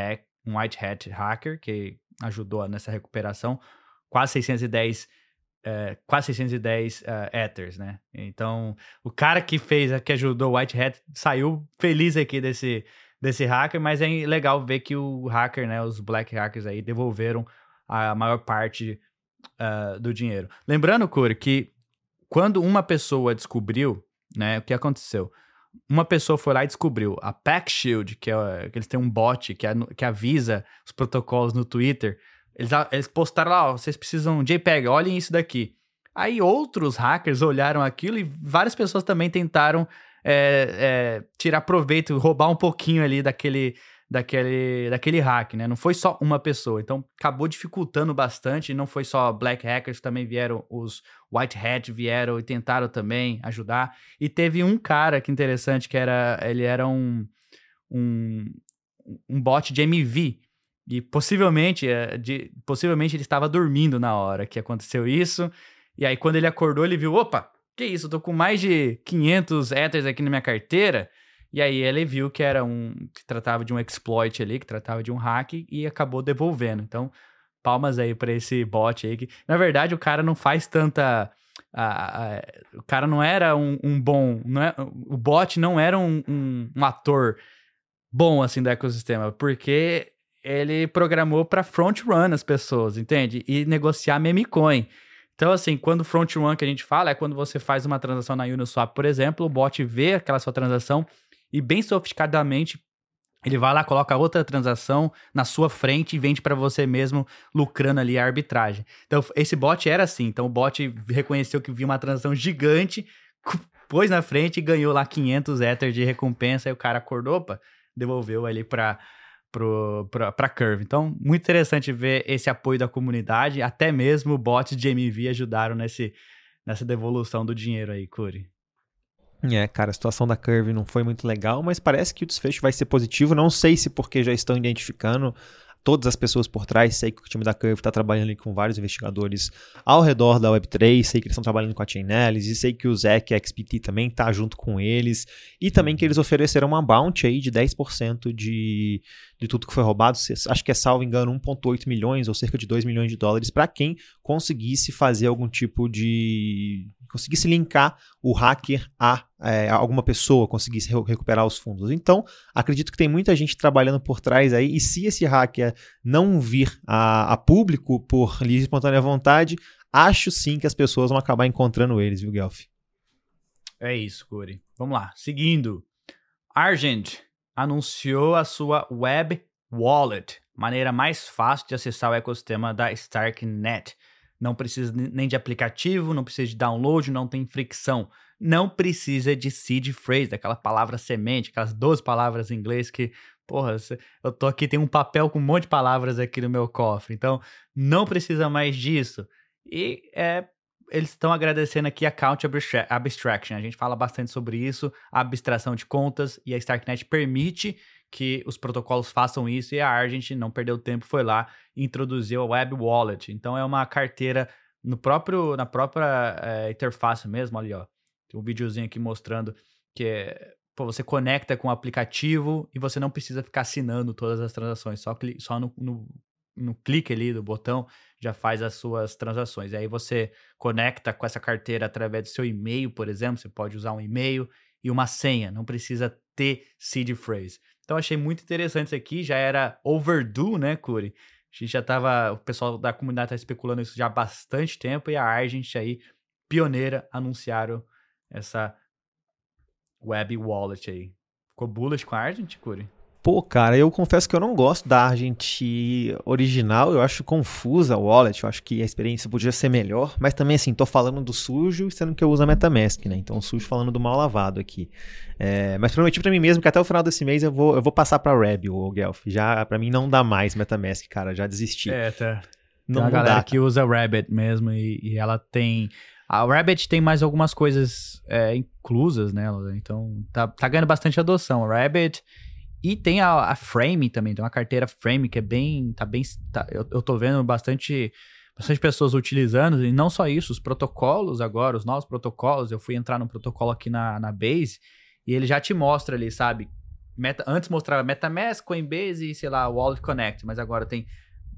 um white hat hacker que ajudou nessa recuperação, quase 610 é, quase 610 uh, Ethers, né? Então, o cara que fez, que ajudou o White Hat, saiu feliz aqui desse, desse hacker, mas é legal ver que o hacker, né, os black hackers aí devolveram a maior parte uh, do dinheiro. Lembrando, Curi, que quando uma pessoa descobriu, né, o que aconteceu? Uma pessoa foi lá e descobriu a Pack Shield, que, é, que eles têm um bot que, que avisa os protocolos no Twitter. Eles, eles postaram lá, vocês precisam JPEG, olhem isso daqui. Aí outros hackers olharam aquilo e várias pessoas também tentaram é, é, tirar proveito, roubar um pouquinho ali daquele, daquele, daquele hack, né? Não foi só uma pessoa. Então, acabou dificultando bastante. Não foi só black hackers, também vieram os white hat, vieram e tentaram também ajudar. E teve um cara que interessante, que era, ele era um, um, um bot de MV. E possivelmente, é, de, possivelmente ele estava dormindo na hora que aconteceu isso. E aí, quando ele acordou, ele viu, opa, que isso, eu tô com mais de 500 Ethers aqui na minha carteira E aí ele viu que era um que tratava de um exploit ali, que tratava de um hack e acabou devolvendo. Então, palmas aí para esse bot aí que, na verdade, o cara não faz tanta o cara não era um, um bom, não é, o bot não era um, um, um ator bom assim do ecossistema, porque ele programou para front run as pessoas, entende? E negociar meme coin. Então, assim, quando front run que a gente fala é quando você faz uma transação na Uniswap, por exemplo, o bot vê aquela sua transação e bem sofisticadamente ele vai lá, coloca outra transação na sua frente e vende para você mesmo, lucrando ali a arbitragem. Então, esse bot era assim. Então, o bot reconheceu que viu uma transação gigante, pôs na frente e ganhou lá 500 Ether de recompensa. E o cara acordou, opa, devolveu ali para para Curve. Então, muito interessante ver esse apoio da comunidade. Até mesmo bots de MV ajudaram nesse, nessa devolução do dinheiro aí, Curi. É, cara, a situação da Curve não foi muito legal, mas parece que o desfecho vai ser positivo. Não sei se porque já estão identificando todas as pessoas por trás. Sei que o time da Curve está trabalhando com vários investigadores ao redor da Web3. Sei que eles estão trabalhando com a Chainalysis. Sei que o Zec XPT também está junto com eles. E também que eles ofereceram uma bounty aí de 10% de, de tudo que foi roubado. Acho que é, salvo engano, 1,8 milhões ou cerca de 2 milhões de dólares para quem conseguisse fazer algum tipo de. Conseguisse linkar o hacker a é, alguma pessoa, conseguisse recuperar os fundos. Então, acredito que tem muita gente trabalhando por trás aí, e se esse hacker não vir a, a público por livre e espontânea vontade, acho sim que as pessoas vão acabar encontrando eles, viu, Guelph? É isso, Curi. Vamos lá. Seguindo. Argent anunciou a sua Web Wallet, maneira mais fácil de acessar o ecossistema da Starknet. Não precisa nem de aplicativo, não precisa de download, não tem fricção. Não precisa de seed phrase, daquela palavra semente, aquelas 12 palavras em inglês que, porra, eu tô aqui, tem um papel com um monte de palavras aqui no meu cofre. Então, não precisa mais disso. E é eles estão agradecendo aqui a Count Abstraction. A gente fala bastante sobre isso, a abstração de contas, e a Starknet permite que os protocolos façam isso, e a Argent não perdeu tempo, foi lá e introduziu a Web Wallet. Então é uma carteira no próprio, na própria é, interface mesmo, ali ó. Tem um videozinho aqui mostrando que é, pô, você conecta com o aplicativo e você não precisa ficar assinando todas as transações, só, só no, no no clique ali do botão, já faz as suas transações. E aí você conecta com essa carteira através do seu e-mail, por exemplo, você pode usar um e-mail e uma senha, não precisa ter seed phrase. Então achei muito interessante isso aqui, já era overdue, né, Curi? A gente já tava, o pessoal da comunidade tá especulando isso já há bastante tempo e a Argent aí, pioneira, anunciaram essa web wallet aí. Ficou bullish com a Argent, Curi? Pô, cara, eu confesso que eu não gosto da Argent original, eu acho confusa o wallet, eu acho que a experiência podia ser melhor, mas também assim, tô falando do sujo, sendo que eu uso a MetaMask, né? Então, sujo falando do mal lavado aqui. É, mas prometi para mim mesmo que até o final desse mês eu vou, eu vou passar pra Reb, o Guelph. Já, para mim não dá mais MetaMask, cara, já desisti. É, tá. Não tem a galera dá, que usa Rabbit mesmo e, e, ela tem... A Rabbit tem mais algumas coisas é, inclusas nela, então tá, tá ganhando bastante adoção. Rabbit e tem a, a, Frame também, tem uma carteira Frame que é bem. Tá bem tá, eu, eu tô vendo bastante, bastante pessoas utilizando, e não só isso, os protocolos agora, os novos protocolos. Eu fui entrar no protocolo aqui na, na Base e ele já te mostra ali, sabe? Meta, antes mostrava MetaMask, Coinbase e, sei lá, Wallet Connect, mas agora tem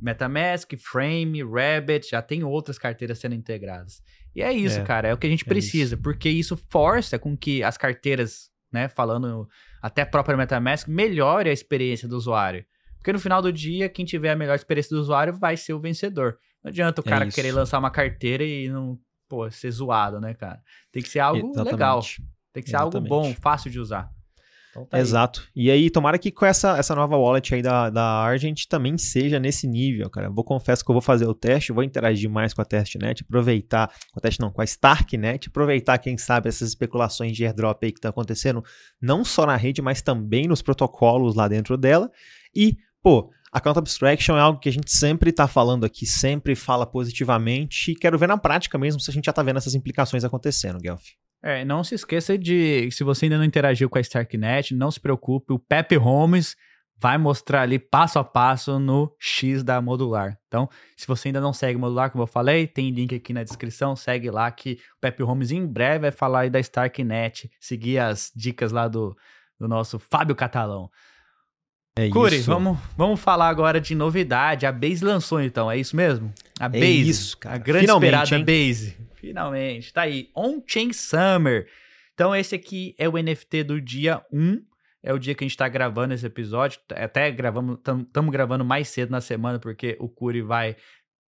MetaMask, Frame, Rabbit, já tem outras carteiras sendo integradas. E é isso, é, cara, é o que a gente é precisa, isso. porque isso força com que as carteiras, né, falando até a própria MetaMask, melhore a experiência do usuário. Porque no final do dia, quem tiver a melhor experiência do usuário vai ser o vencedor. Não adianta o é cara é querer lançar uma carteira e não, pô, ser zoado, né, cara? Tem que ser algo Exatamente. legal. Tem que ser Exatamente. algo bom, fácil de usar. Então tá Exato. Aí. E aí, tomara que com essa, essa nova wallet aí da, da Argent também seja nesse nível, cara. Eu vou confesso que eu vou fazer o teste, vou interagir mais com a Testnet, aproveitar, com a Test não, com a Starknet, aproveitar, quem sabe, essas especulações de airdrop aí que tá acontecendo, não só na rede, mas também nos protocolos lá dentro dela. E, pô, Account Abstraction é algo que a gente sempre está falando aqui, sempre fala positivamente e quero ver na prática mesmo se a gente já está vendo essas implicações acontecendo, Guelph. É, não se esqueça de, se você ainda não interagiu com a Starknet, não se preocupe, o Pepe Holmes vai mostrar ali passo a passo no X da Modular. Então, se você ainda não segue Modular, como eu falei, tem link aqui na descrição, segue lá que o Pepe Holmes em breve vai falar aí da Starknet, seguir as dicas lá do, do nosso Fábio Catalão. É Curi, isso. vamos, vamos falar agora de novidade. A Base lançou então, é isso mesmo? A Base. isso, cara. A grande Finalmente, esperada hein? Base. Finalmente. Tá aí. On-Chain Summer. Então esse aqui é o NFT do dia 1. É o dia que a gente tá gravando esse episódio. Até gravamos, estamos gravando mais cedo na semana, porque o Curi vai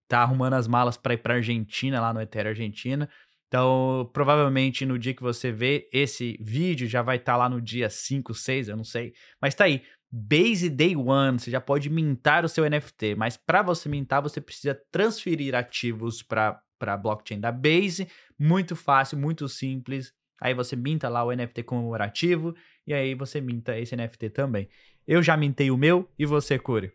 tá arrumando as malas para ir pra Argentina, lá no Ethereum Argentina. Então, provavelmente no dia que você vê esse vídeo, já vai estar lá no dia 5, 6, eu não sei. Mas tá aí. Base Day One, você já pode mintar o seu NFT, mas para você mintar, você precisa transferir ativos para a blockchain da Base. Muito fácil, muito simples. Aí você minta lá o NFT comemorativo e aí você minta esse NFT também. Eu já mintei o meu e você, Curi?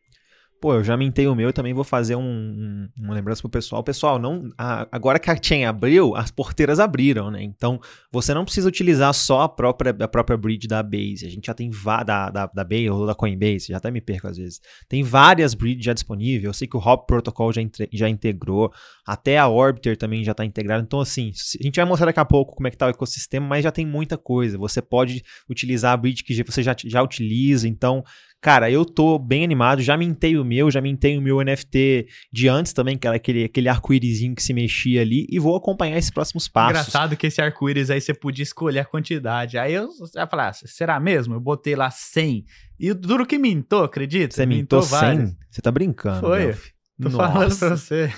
Pô, eu já mintei o meu, também vou fazer um, um, uma lembrança pro pessoal. Pessoal, não, a, agora que a chain abriu, as porteiras abriram, né? Então, você não precisa utilizar só a própria, a própria bridge da Base. A gente já tem va- da, da, da Base ou da Coinbase, já até me perco às vezes. Tem várias bridges já disponíveis. Eu sei que o Hop Protocol já, entre- já integrou, até a Orbiter também já está integrada. Então, assim, a gente vai mostrar daqui a pouco como é que tá o ecossistema, mas já tem muita coisa. Você pode utilizar a bridge que você já, já utiliza. Então, Cara, eu tô bem animado, já mintei o meu, já mintei o meu NFT de antes também, que era aquele, aquele arco-írisinho que se mexia ali, e vou acompanhar esses próximos passos. Engraçado que esse arco-íris aí você podia escolher a quantidade. Aí eu já falei, ah, será mesmo? Eu botei lá 100. E o duro que mintou, acredita? Você mintou vários. 100? Você tá brincando, Foi. Delphi. Tô Nossa. falando pra você.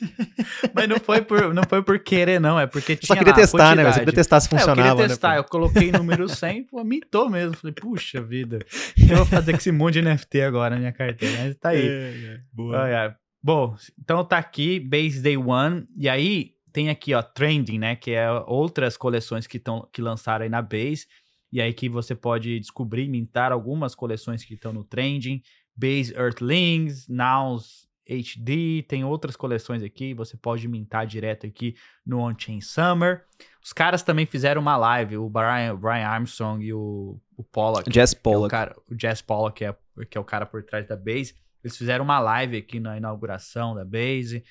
Mas não foi, por, não foi por querer, não. É porque Eu tinha Só queria testar, né? Você queria testar se É, eu funcionava, queria testar. né? eu coloquei número 100, pô, mintou mesmo. Falei, puxa vida. O que eu vou fazer com esse monte de NFT agora na minha carteira? Mas tá aí. É, boa. Ai, ai. Bom, então tá aqui, Base Day One, e aí tem aqui, ó, Trending, né, que é outras coleções que, tão, que lançaram aí na Base, e aí que você pode descobrir, mintar algumas coleções que estão no Trending, Base Earthlings, Nows HD, tem outras coleções aqui, você pode mintar direto aqui no On-Chain Summer. Os caras também fizeram uma live, o Brian, Brian Armstrong e o, o Pollock, Jess que é o, Pollock. cara, o Jess Pollock, que é, que é o cara por trás da Base, eles fizeram uma live aqui na inauguração da Base.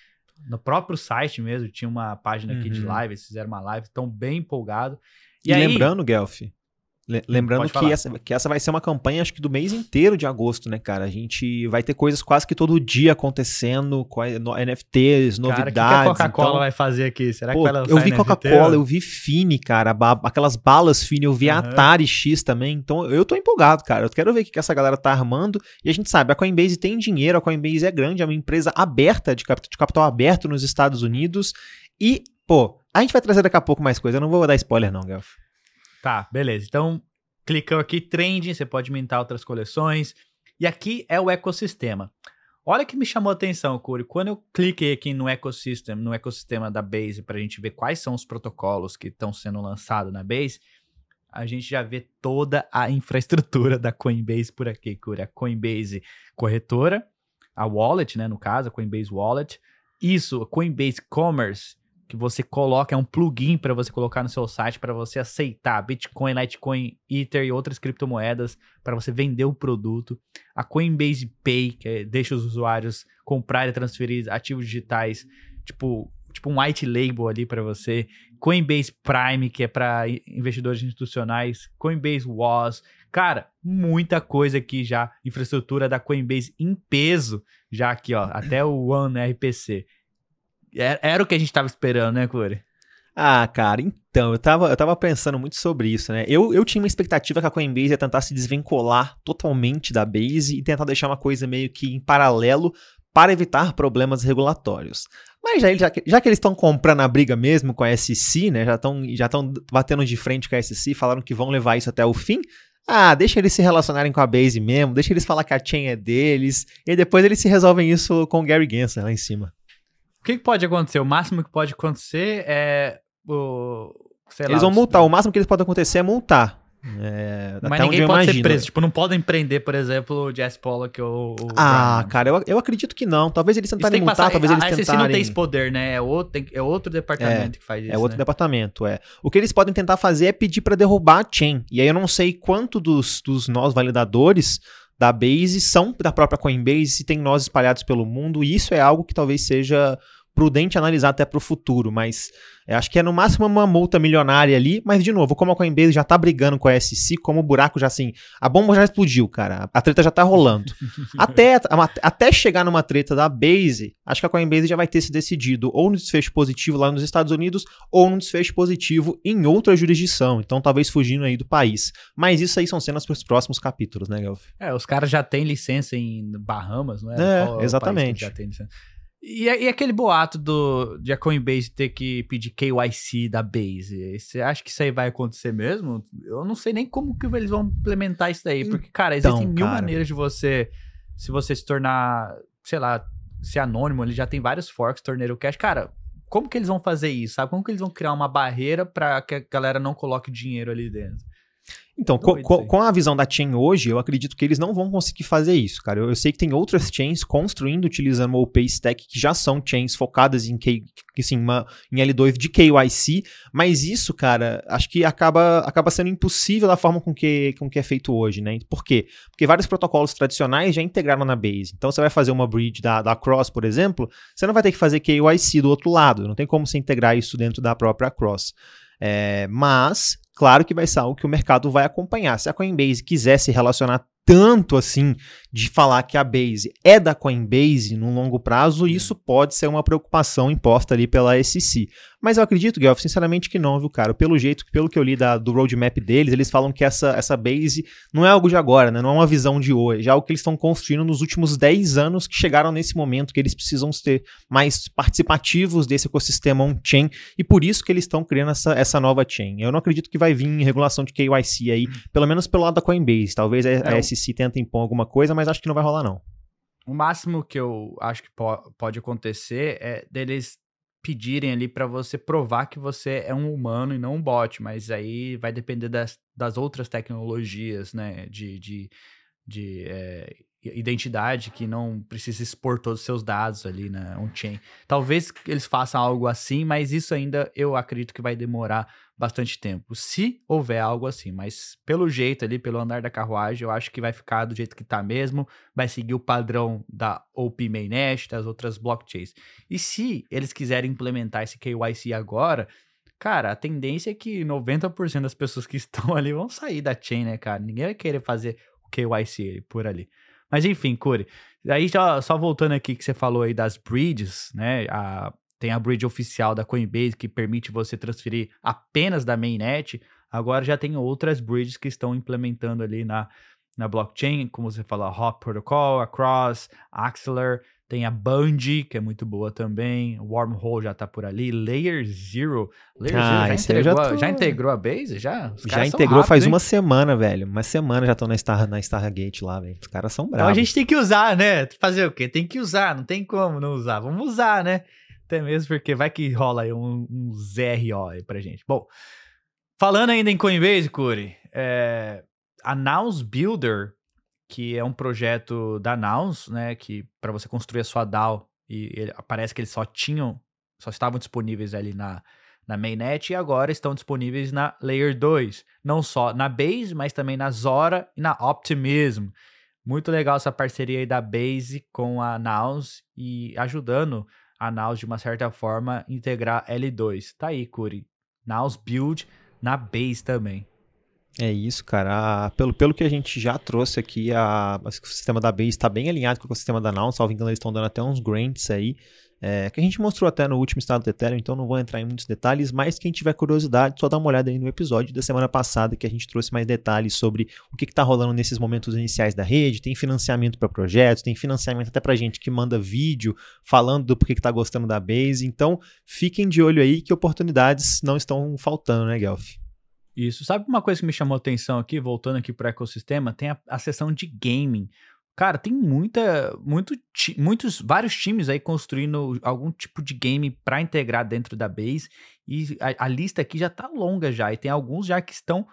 No próprio site mesmo, tinha uma página aqui de Uhum. live, eles fizeram uma live, estão bem empolgados. E, aí- lembrando, Guelph, lembrando pode que essa, que essa vai ser uma campanha, acho que do mês inteiro de agosto, né, cara? A gente vai ter coisas quase que todo dia acontecendo, no- NFTs, Cara, o que a novidades. Coca-Cola então- vai fazer aqui? Será Pô, que vai lançar eu vi? Coca-Cola, eu vi Fini, cara, aquelas balas Fini, eu vi a Aham. Atari X também, então eu tô empolgado, cara. Eu quero ver o que que essa galera tá armando. E a gente sabe, a Coinbase tem dinheiro, a Coinbase é grande, é uma empresa aberta, de, cap- de capital aberto nos Estados Unidos. E, pô, a gente vai trazer daqui a pouco mais coisa. Eu não vou dar spoiler, não, Gelf. Tá, beleza. Então, clicou aqui, trending, você pode mintar outras coleções. E aqui é o ecossistema. Olha que me chamou a atenção, Curi. Quando eu cliquei aqui no ecossistema, no ecossistema da Base, para a gente ver quais são os protocolos que estão sendo lançados na Base, a gente já vê toda a infraestrutura da Coinbase por aqui, Curi. A Coinbase corretora, a wallet, né, no caso, a Coinbase Wallet. Isso, a Coinbase Commerce, que você coloca, é um plugin para você colocar no seu site para você aceitar Bitcoin, Litecoin, Ether e outras criptomoedas para você vender o produto. A Coinbase Pay, que é- deixa os usuários comprar e transferir ativos digitais, tipo, tipo um white label ali para você. Coinbase Prime, que é para investidores institucionais. Coinbase Was. Cara, muita coisa aqui já. Infraestrutura da Coinbase em peso, já aqui, ó. Até o One RPC. Era, era o que a gente tava esperando, né, Corey? Ah, cara, então, eu tava, eu tava pensando muito sobre isso, né? Eu, eu tinha uma expectativa que a Coinbase ia tentar se desvincular totalmente da Base e tentar deixar uma coisa meio que em paralelo para evitar problemas regulatórios. Mas já, já, já que eles estão comprando a briga mesmo com a SEC, né? Já estão já batendo de frente com a SEC, falaram que vão levar isso até o fim. Ah, deixa eles se relacionarem com a Base mesmo, deixa eles falar que a chain é deles, e depois eles se resolvem isso com o Gary Gensler lá em cima. O que, que pode acontecer? O máximo que pode acontecer é o. Sei lá, Eles vão os- multar, o máximo que eles podem acontecer é multar. É, Mas até ninguém pode ser imagino. preso. Tipo, não podem prender, por exemplo, o Jess Pollock ou o. Ah, cara, eu, eu acredito que não. Talvez eles tentarem multar, passar. talvez eles a SEC tentarem... não tem esse poder, né? É outro, tem- é outro departamento que faz isso. É outro né? departamento, é. O que eles podem tentar fazer é pedir pra derrubar a chain. E aí eu não sei quanto dos, dos nós validadores da Base são da própria Coinbase, se tem nós espalhados pelo mundo, e isso é algo que talvez seja prudente analisar até para o futuro, mas é, acho que é no máximo uma multa milionária ali, mas de novo, como a Coinbase já tá brigando com a SC, como o buraco já assim, a bomba já explodiu, cara, a treta já tá rolando. até, a, até chegar numa treta da Base, acho que a Coinbase já vai ter se decidido ou no desfecho positivo lá nos Estados Unidos ou no desfecho positivo em outra jurisdição, então talvez fugindo aí do país. Mas isso aí são cenas para os próximos capítulos, né, Gelf? É, os caras já têm licença em Bahamas, não é? É, Qual exatamente. já tem licença? E, e, aquele boato do, de a Coinbase ter que pedir KYC da Base, você acha que isso aí vai acontecer mesmo? Eu não sei nem como que eles vão implementar isso daí, porque, cara, existem então, mil cara. maneiras de você, se você se tornar, sei lá, ser anônimo, ele já tem vários forks, torneiro cash, cara, como que eles vão fazer isso, sabe? Como que eles vão criar uma barreira para que a galera não coloque dinheiro ali dentro? Então, com, com, a visão da chain hoje, eu acredito que eles não vão conseguir fazer isso, cara. Eu, eu sei que tem outras chains construindo utilizando o OP Stack que já são chains focadas em, K, assim, uma, em L2 de KYC, mas isso, cara, acho que acaba, acaba sendo impossível da forma com que, com que é feito hoje, né? Por quê? Porque vários protocolos tradicionais já integraram na Base. Então, você vai fazer uma bridge da, da Cross, por exemplo, você não vai ter que fazer KYC do outro lado. Não tem como você integrar isso dentro da própria Cross. É, mas, claro que vai ser algo que o mercado vai acompanhar. Se a Coinbase quiser se relacionar tanto assim de falar que a Base é da Coinbase no longo prazo, isso pode ser uma preocupação imposta ali pela SEC. Mas eu acredito, Guelph, sinceramente que não, viu, cara? Pelo jeito, pelo que eu li da, do roadmap deles, eles falam que essa, essa base não é algo de agora, né? Não é uma visão de hoje, é algo que eles estão construindo nos últimos 10 anos que chegaram nesse momento que eles precisam ser mais participativos desse ecossistema on-chain e por isso que eles estão criando essa, essa nova chain. Eu não acredito que vai vir regulação de KYC aí, pelo menos pelo lado da Coinbase. Talvez a, a SEC tente impor alguma coisa, mas acho que não vai rolar não. O máximo que eu acho que po pode acontecer é deles pedirem ali para você provar que você é um humano e não um bot, mas aí vai depender das, das outras tecnologias, né, de, de, de é, identidade que não precisa expor todos os seus dados ali na on-chain. Talvez eles façam algo assim, mas isso ainda eu acredito que vai demorar bastante tempo, se houver algo assim. Mas pelo jeito ali, pelo andar da carruagem, eu acho que vai ficar do jeito que tá mesmo, vai seguir o padrão da OP Mainnet, das outras blockchains. E se eles quiserem implementar esse KYC agora, cara, a tendência é que 90% das pessoas que estão ali vão sair da chain, né, cara? Ninguém vai querer fazer o KYC por ali. Mas enfim, Curi. Aí só, só voltando aqui que você falou aí das bridges, né? A tem a bridge oficial da Coinbase que permite você transferir apenas da mainnet. Agora já tem outras bridges que estão implementando ali na, na blockchain, como você falou, a Hop Protocol, a Cross, a Axelar, tem a Band, que é muito boa também, Wormhole já tá por ali, Layer Zero. Layer ah, Zero já, integrou, já, tô... já, integrou, a Base? Já? já integrou rápidos, faz hein? uma semana, velho. Uma semana já estão na, Star, na Stargate lá, velho. Os caras são bravos. Então a gente tem que usar, né? Fazer o quê? Tem que usar, não tem como não usar. Vamos usar, né? Até mesmo porque vai que rola aí um, um ZRO aí pra gente. Bom, falando ainda em Coinbase, Curi, é, a Nows Builder, que é um projeto da Nows, né, que para você construir a sua DAO, e ele, parece que eles só tinham, só estavam disponíveis ali na, na mainnet e agora estão disponíveis na Layer 2, não só na Base, mas também na Zora e na Optimism. Muito legal essa parceria aí da Base com a Nows e ajudando a Naus, de uma certa forma, integrar L2. Tá aí, Curi. Naus Build na base também. É isso, cara. A, pelo, pelo que a gente já trouxe aqui, a, o sistema da Base está bem alinhado com o sistema da Naus. Salvo engano, eles estão dando até uns grants aí é, que a gente mostrou até no último estado do Ethereum, então não vou entrar em muitos detalhes, mas quem tiver curiosidade, só dá uma olhada aí no episódio da semana passada que a gente trouxe mais detalhes sobre o que está rolando nesses momentos iniciais da rede, tem financiamento para projetos, tem financiamento até para gente que manda vídeo falando do porquê que está gostando da Base, então fiquem de olho aí que oportunidades não estão faltando, né, Guelph? Isso. Sabe uma coisa que me chamou atenção aqui, voltando aqui para o ecossistema? Tem a, a seção de gaming. Cara, tem muita, muito, muitos, vários times aí construindo algum tipo de game para integrar dentro da base e a, a, lista aqui já tá longa já e tem alguns já que estão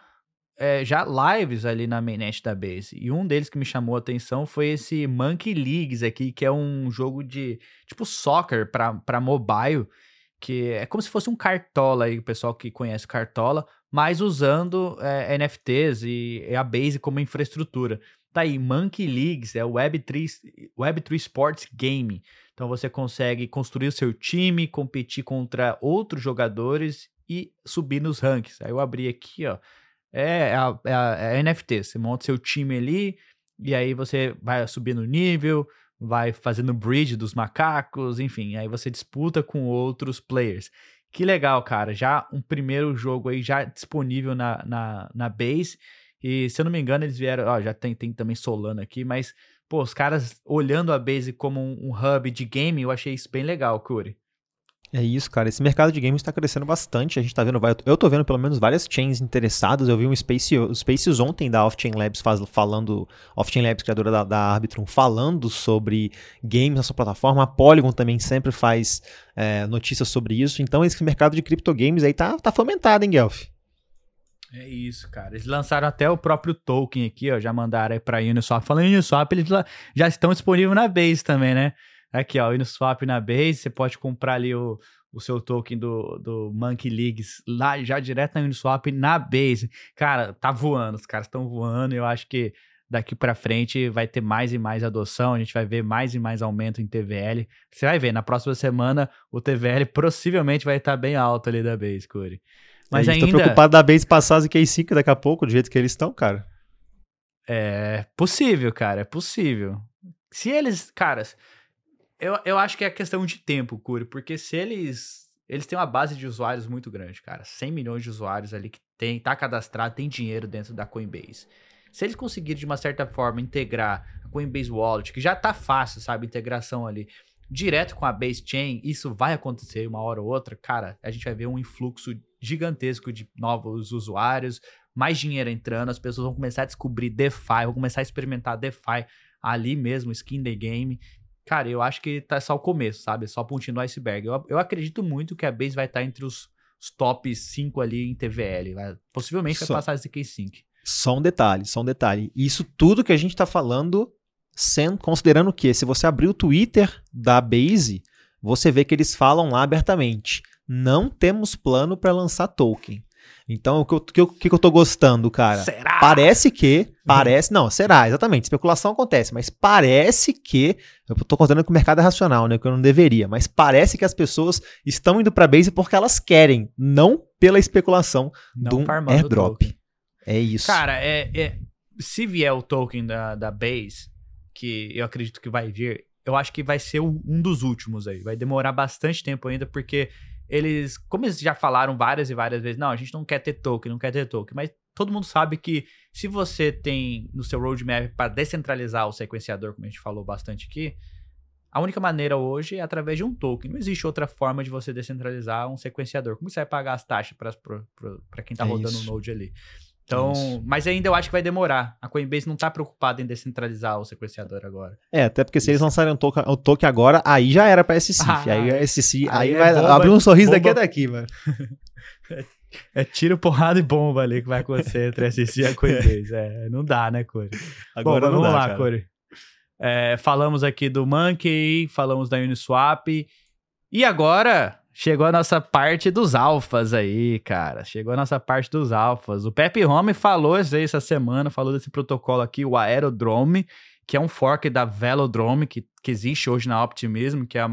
é, já lives ali na mainnet da base e um deles que me chamou a atenção foi esse Monkey Leagues aqui que é um jogo de tipo soccer para mobile que é como se fosse um cartola aí o pessoal que conhece cartola mas usando é, NFTs e, a base como infraestrutura Tá aí, Monkey Leagues, é o Web3, Web3 Sports Game. Então você consegue construir o seu time, competir contra outros jogadores e subir nos ranks. Aí eu abri aqui, ó. É é a, é a NFT. Você monta seu time ali e aí você vai subir no nível, vai fazendo bridge dos macacos, enfim, aí você disputa com outros players. Que legal, cara. Já um primeiro jogo aí já disponível na, na, na base. E se eu não me engano, eles vieram. Ó, já tem, tem também Solana aqui, mas, pô, os caras olhando a base como um, um hub de game, eu achei isso bem legal, Curi. É isso, cara. Esse mercado de games está crescendo bastante. A gente está vendo, eu tô vendo pelo menos várias chains interessadas. Eu vi um Space, Spaces ontem da Off-Chain Labs faz, falando, Off-Chain Labs, criadora da, da Arbitrum, falando sobre games na sua plataforma. A Polygon também sempre faz é, notícias sobre isso. Então esse mercado de criptogames aí tá, tá fomentado, hein, Guelph? É isso, cara. Eles lançaram até o próprio token aqui, ó. Já mandaram aí pra Uniswap. Falando em Uniswap, eles já estão disponíveis na Base também, né? Aqui, ó, Uniswap na Base, você pode comprar ali o, o seu token do, do Monkey Leagues lá já direto na Uniswap na Base. Cara, tá voando, os caras estão voando. Eu acho que daqui para frente vai ter mais e mais adoção, a gente vai ver mais e mais aumento em TVL. Você vai ver, na próxima semana o TVL possivelmente vai estar bem alto ali da Base, Curi. Mas a gente ainda... tá preocupado da Base passar as IK5 daqui a pouco, do jeito que eles estão, cara. É possível, cara, é possível. Se eles, caras, eu, eu acho que é questão de tempo, Curi, porque se eles. Eles têm uma base de usuários muito grande, cara. 100 milhões de usuários ali que tem, tá cadastrado, tem dinheiro dentro da Coinbase. Se eles conseguirem, de uma certa forma, integrar a Coinbase Wallet, que já tá fácil, sabe, integração ali, direto com a Base Chain, isso vai acontecer uma hora ou outra, cara, a gente vai ver um influxo gigantesco de novos usuários, mais dinheiro entrando, as pessoas vão começar a descobrir DeFi, vão começar a experimentar DeFi ali mesmo, skin the game. Cara, eu acho que tá só o começo, sabe? Só a pontinha do iceberg. Eu, eu acredito muito que a Base vai estar tá entre os, os top 5 ali em TVL. Vai, possivelmente vai passar esse K5. Só um detalhe, só um detalhe. Isso tudo que a gente tá falando, sendo, considerando que se você abrir o Twitter da Base, você vê que eles falam lá abertamente. Não temos plano para lançar token. Então, o que, eu, que, que eu tô gostando, cara? Será? Parece que. Parece. Não, será, exatamente. Especulação acontece, mas parece que. Eu tô contando que o mercado é racional, né? Que eu não deveria. Mas parece que as pessoas estão indo pra base porque elas querem, não pela especulação não de um airdrop. É isso. Cara, é, é, se vier o token da, da base, que eu acredito que vai vir, eu acho que vai ser um dos últimos aí. Vai demorar bastante tempo ainda, porque eles, como eles já falaram várias e várias vezes, não, a gente não quer ter token, não quer ter token, mas todo mundo sabe que se você tem no seu roadmap para descentralizar o sequenciador, como a gente falou bastante aqui, a única maneira hoje é através de um token. Não existe outra forma de você descentralizar um sequenciador. Como você vai pagar as taxas para quem está é rodando o Node ali? Então, Isso. mas ainda eu acho que vai demorar. A Coinbase não está preocupada em descentralizar o sequenciador agora. É, até porque se eles lançarem o token, o token agora, aí já era para SC. Ah, aí a SC, aí, aí é vai bomba, abrir um sorriso bomba. daqui a daqui, mano. é, tiro, porrada e bomba ali que vai acontecer entre a SC e a Coinbase. É, não dá, né, Corey? Agora Bom, vamos dá, lá, Corey. É, falamos aqui do Monkey, falamos da Uniswap. E agora Chegou a nossa parte dos alfas aí, cara. Chegou a nossa parte dos alfas. O Pepe Home falou isso aí essa semana, falou desse protocolo aqui, o Aerodrome, que é um fork da Velodrome, que, que existe hoje na Optimism, que é a,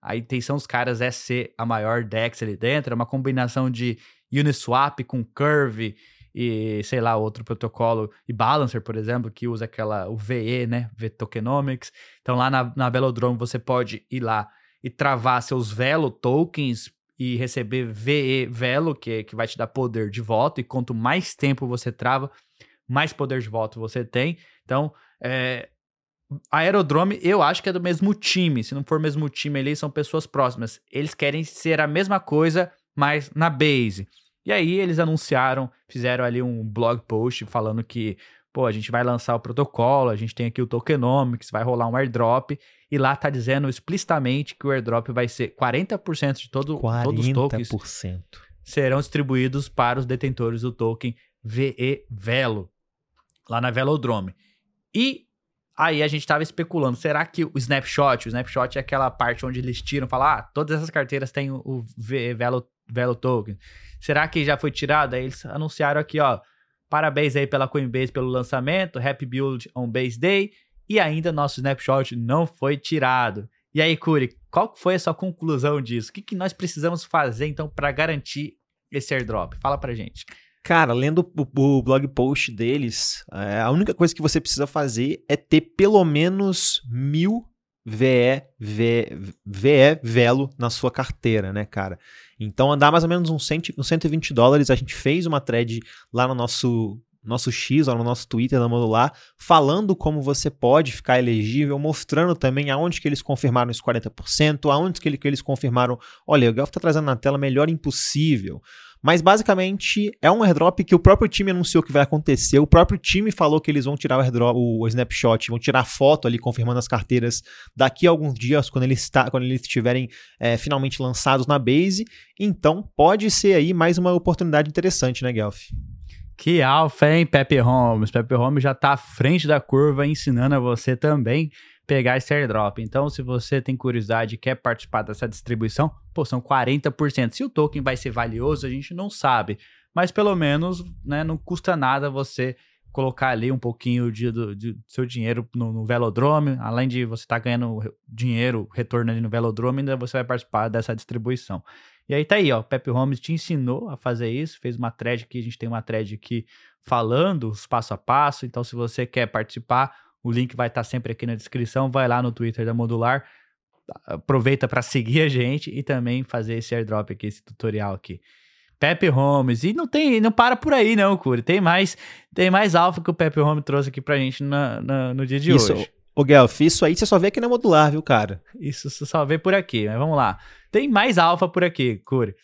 a intenção dos caras é ser a maior DEX ali dentro. É uma combinação de Uniswap com Curve e, sei lá, outro protocolo, e Balancer, por exemplo, que usa aquela, o VE, né, V-Tokenomics. Então lá na, na Velodrome você pode ir lá e travar seus Velo tokens e receber VE Velo, que, que vai te dar poder de voto, e quanto mais tempo você trava, mais poder de voto você tem. Então, é, Aerodrome, eu acho que é do mesmo time. Se não for o mesmo time ali, são pessoas próximas. Eles querem ser a mesma coisa, mas na base. E aí eles anunciaram, fizeram ali um blog post falando que, pô, a gente vai lançar o protocolo, a gente tem aqui o tokenomics, vai rolar um airdrop e lá tá dizendo explicitamente que o airdrop vai ser 40% de todo, 40%. todos os tokens serão distribuídos para os detentores do token VE Velo, lá na Velodrome. E aí a gente estava especulando, será que o snapshot, o snapshot é aquela parte onde eles tiram, falam, ah, todas essas carteiras têm o VE Velo, Velo Token. Será que já foi tirado? Aí eles anunciaram aqui, ó, parabéns aí pela Coinbase pelo lançamento, Happy Build on Base Day e ainda nosso snapshot não foi tirado. E aí, Curi, qual foi a sua conclusão disso? O que, que nós precisamos fazer, então, para garantir esse airdrop? Fala pra gente. Cara, lendo o, o, blog post deles, é, a única coisa que você precisa fazer é ter pelo menos mil VE, VE, VE Velo na sua carteira, né, cara? Então, andar mais ou menos uns, cento, uns 120 dólares. A gente fez uma thread lá no nosso nosso X ou no nosso Twitter da Modular, falando como você pode ficar elegível, mostrando também aonde que eles confirmaram os 40%, aonde que, ele, que eles confirmaram, olha, o Gelf está trazendo na tela melhor impossível. Mas basicamente é um airdrop que o próprio time anunciou que vai acontecer. O próprio time falou que eles vão tirar o airdrop, o snapshot, vão tirar foto ali confirmando as carteiras daqui a alguns dias, quando eles, está, quando eles estiverem é, finalmente lançados na base. Então pode ser aí mais uma oportunidade interessante, né, Gelf? Que alfa, hein, Pepe Holmes? Pepe Holmes já tá à frente da curva ensinando a você também pegar esse airdrop. Então, se você tem curiosidade e quer participar dessa distribuição, pô, são 40%. Se o token vai ser valioso, a gente não sabe. Mas pelo menos, né, não custa nada você colocar ali um pouquinho de, do, de seu dinheiro no, no, velodrome, além de você estar tá ganhando dinheiro, retorno ali no velodrome, ainda você vai participar dessa distribuição. E aí tá aí, ó, Pepe Holmes te ensinou a fazer isso, fez uma thread aqui, a gente tem uma thread aqui falando os passo a passo, então se você quer participar, o link vai estar tá sempre aqui na descrição, vai lá no Twitter da Modular, aproveita para seguir a gente e também fazer esse airdrop aqui, esse tutorial aqui. Pepe Holmes. E não tem, não para por aí, não, Curi. Tem mais, tem mais alfa que o Pepe Holmes trouxe aqui pra gente na, na no dia de isso, hoje. Ô, Guelph, isso aí você só vê aqui na modular, viu, cara? Isso você só vê por aqui, mas vamos lá. Tem mais alfa por aqui, Curi.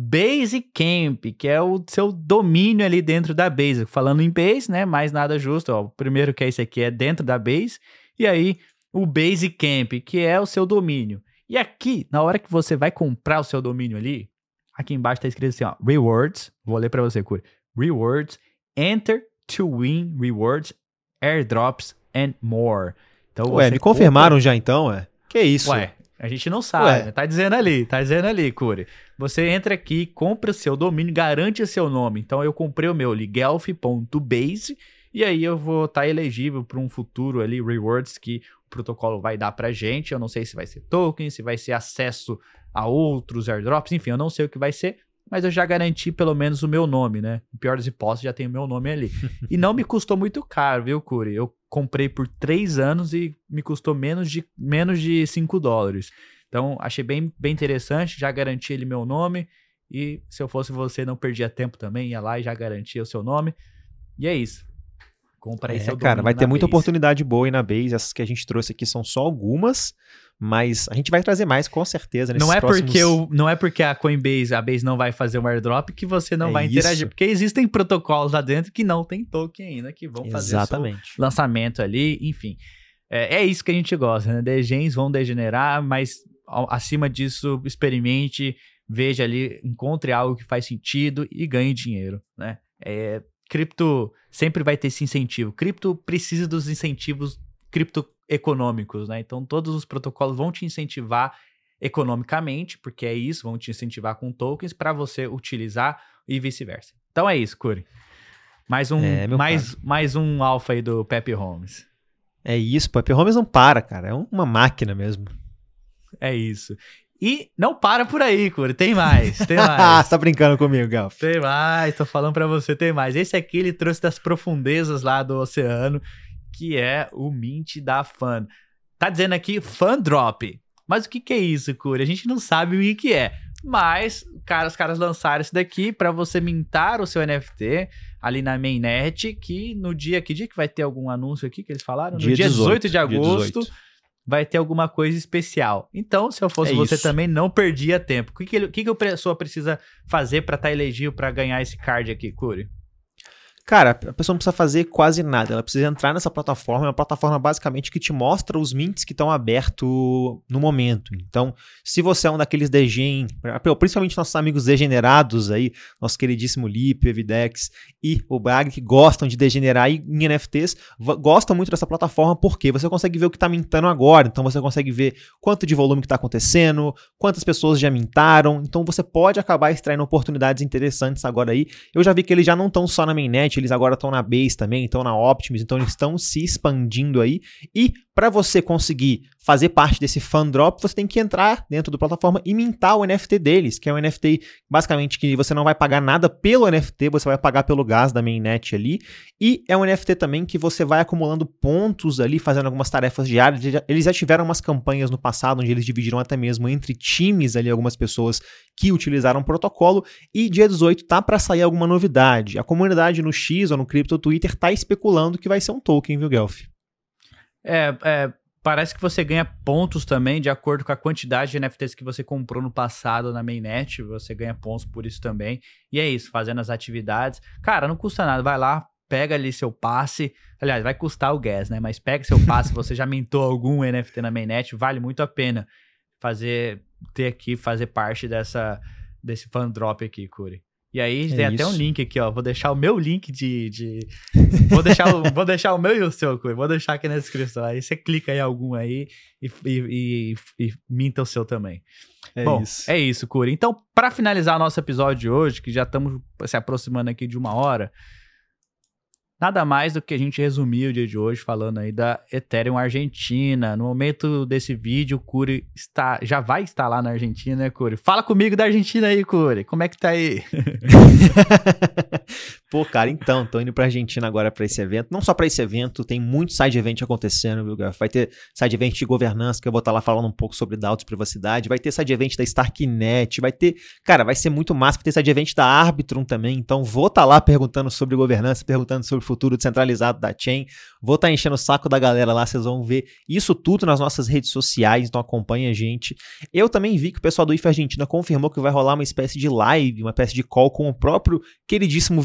Base Camp, que é o seu domínio ali dentro da base. Falando em base, né? Mais nada justo. Ó, o primeiro que é esse aqui é dentro da base. E aí, o Base Camp, que é o seu domínio. E aqui, na hora que você vai comprar o seu domínio ali, Aqui embaixo tá escrito assim, ó, rewards. Vou ler para você, Curi. Rewards, enter to win rewards, airdrops and more. Então, Ué, me confirmaram compra... já então, é? Que isso? Ué, a gente não sabe, né? tá dizendo ali, tá dizendo ali, Curi. Você entra aqui, compra o seu domínio, garante o seu nome. Então eu comprei o meu ali, guelph.base, e aí eu vou estar tá elegível para um futuro ali, rewards que o protocolo vai dar pra gente. Eu não sei se vai ser token, se vai ser acesso a outros airdrops, enfim, eu não sei o que vai ser, mas eu já garanti pelo menos o meu nome, né? Em pior das hipóteses, já tem o meu nome ali. e não me custou muito caro, viu, Curi? Eu comprei por três anos e me custou menos de, menos de 5 dólares. Então, achei bem, bem interessante, já garanti ele meu nome. E se eu fosse você, não perdia tempo também, ia lá e já garantia o seu nome. E é isso. Compra aí é, seu Cara, vai ter muita base. oportunidade boa aí na base. Essas que a gente trouxe aqui são só algumas. Mas a gente vai trazer mais, com certeza. Não é, próximos... porque eu, não é porque a Coinbase, a Base não vai fazer um airdrop que você não é vai interagir. Isso. Porque existem protocolos lá dentro que não tem token ainda, que vão fazer Exatamente. lançamento ali, enfim. É, é, isso que a gente gosta, né? Degens vão degenerar, mas acima disso, experimente, veja ali, encontre algo que faz sentido e ganhe dinheiro, né? É, cripto sempre vai ter esse incentivo. Cripto precisa dos incentivos criptoeconômicos, né? Então todos os protocolos vão te incentivar economicamente, porque é isso, vão te incentivar com tokens para você utilizar e vice-versa. Então é isso, Curi. Mais um, é, mais, mais um alfa aí do Pepe Holmes. É isso, Pepe Holmes não para, cara. É uma máquina mesmo. É isso. E não para por aí, Curi. Tem mais, tem mais. Você tá brincando comigo, Gal? Tem mais, tô falando para você, tem mais. Esse aqui ele trouxe das profundezas lá do oceano, que é o Mint da Fan. Tá dizendo aqui Fan Drop. Mas o que, que é isso, Curi? A gente não sabe o que, que é. Mas, cara, os caras lançaram isso daqui para você mintar o seu NFT ali na mainnet, que no dia, que dia que vai ter algum anúncio aqui que eles falaram? No dia, dia 18, 18 de agosto. 18 vai ter alguma coisa especial. Então, se eu fosse é você isso. também, não perdia tempo. O que, que, que, que a pessoa precisa fazer para estar tá elegível para ganhar esse card aqui, Curi? Cara, a pessoa não precisa fazer quase nada. Ela precisa entrar nessa plataforma. É uma plataforma basicamente que te mostra os mints que estão abertos no momento. Então, se você é um daqueles degen, principalmente nossos amigos degenerados aí, nosso queridíssimo Lip, Evidex e o Brag, que gostam de degenerar em NFTs, gostam muito dessa plataforma porque você consegue ver o que está mintando agora. Então, você consegue ver quanto de volume que está acontecendo, quantas pessoas já mintaram. Então, você pode acabar extraindo oportunidades interessantes agora aí. Eu já vi que eles já não estão só na mainnet eles agora estão na Base também, estão na Optimus, então eles estão se expandindo aí. E para você conseguir fazer parte desse fan drop, você tem que entrar dentro da plataforma e mintar o NFT deles, que é um NFT basicamente que você não vai pagar nada pelo NFT, você vai pagar pelo gás da mainnet ali, e é um NFT também que você vai acumulando pontos ali, fazendo algumas tarefas diárias. Eles já tiveram umas campanhas no passado onde eles dividiram até mesmo entre times ali algumas pessoas que utilizaram o protocolo, e dia 18 tá para sair alguma novidade. A comunidade no X ou no Crypto Twitter tá especulando que vai ser um token, viu, Guelph? É, é, parece que você ganha pontos também de acordo com a quantidade de NFTs que você comprou no passado na mainnet. Você ganha pontos por isso também. E é isso, fazendo as atividades. Cara, não custa nada. Vai lá, pega ali seu passe. Aliás, vai custar o gas, né? Mas pega seu passe. você já mintou algum NFT na mainnet, vale muito a pena fazer ter aqui, fazer parte dessa desse fan drop aqui, Curi. E aí é tem isso. até um link aqui, ó. Vou deixar o meu link de. de... vou, deixar o, vou deixar o meu e o seu, Vou deixar aqui na descrição. Aí você clica em algum aí e, e, e, e minta o seu também. É Bom, isso. É isso, Curi. Então, para finalizar nosso episódio de hoje, que já estamos se aproximando aqui de uma hora, Nada mais do que a gente resumir o dia de hoje falando aí da Ethereum Argentina. No momento desse vídeo, o Curi está, já vai estar lá na Argentina, né, Curi? Fala comigo da Argentina aí, Curi. Como é que tá aí? Pô, cara, então, tô indo pra Argentina agora para esse evento. Não só para esse evento, tem muito side event acontecendo, viu, Gaf? Vai ter side event de governança, que eu vou estar tá lá falando um pouco sobre dados e privacidade. Vai ter side event da Starknet. Vai ter. Cara, vai ser muito massa. Vai ter side event da Arbitrum também. Então, vou estar tá lá perguntando sobre governança, perguntando sobre futuro descentralizado da chain. Vou estar tá enchendo o saco da galera lá, vocês vão ver isso tudo nas nossas redes sociais, então acompanha a gente. Eu também vi que o pessoal do IF Argentina confirmou que vai rolar uma espécie de live, uma espécie de call com o próprio queridíssimo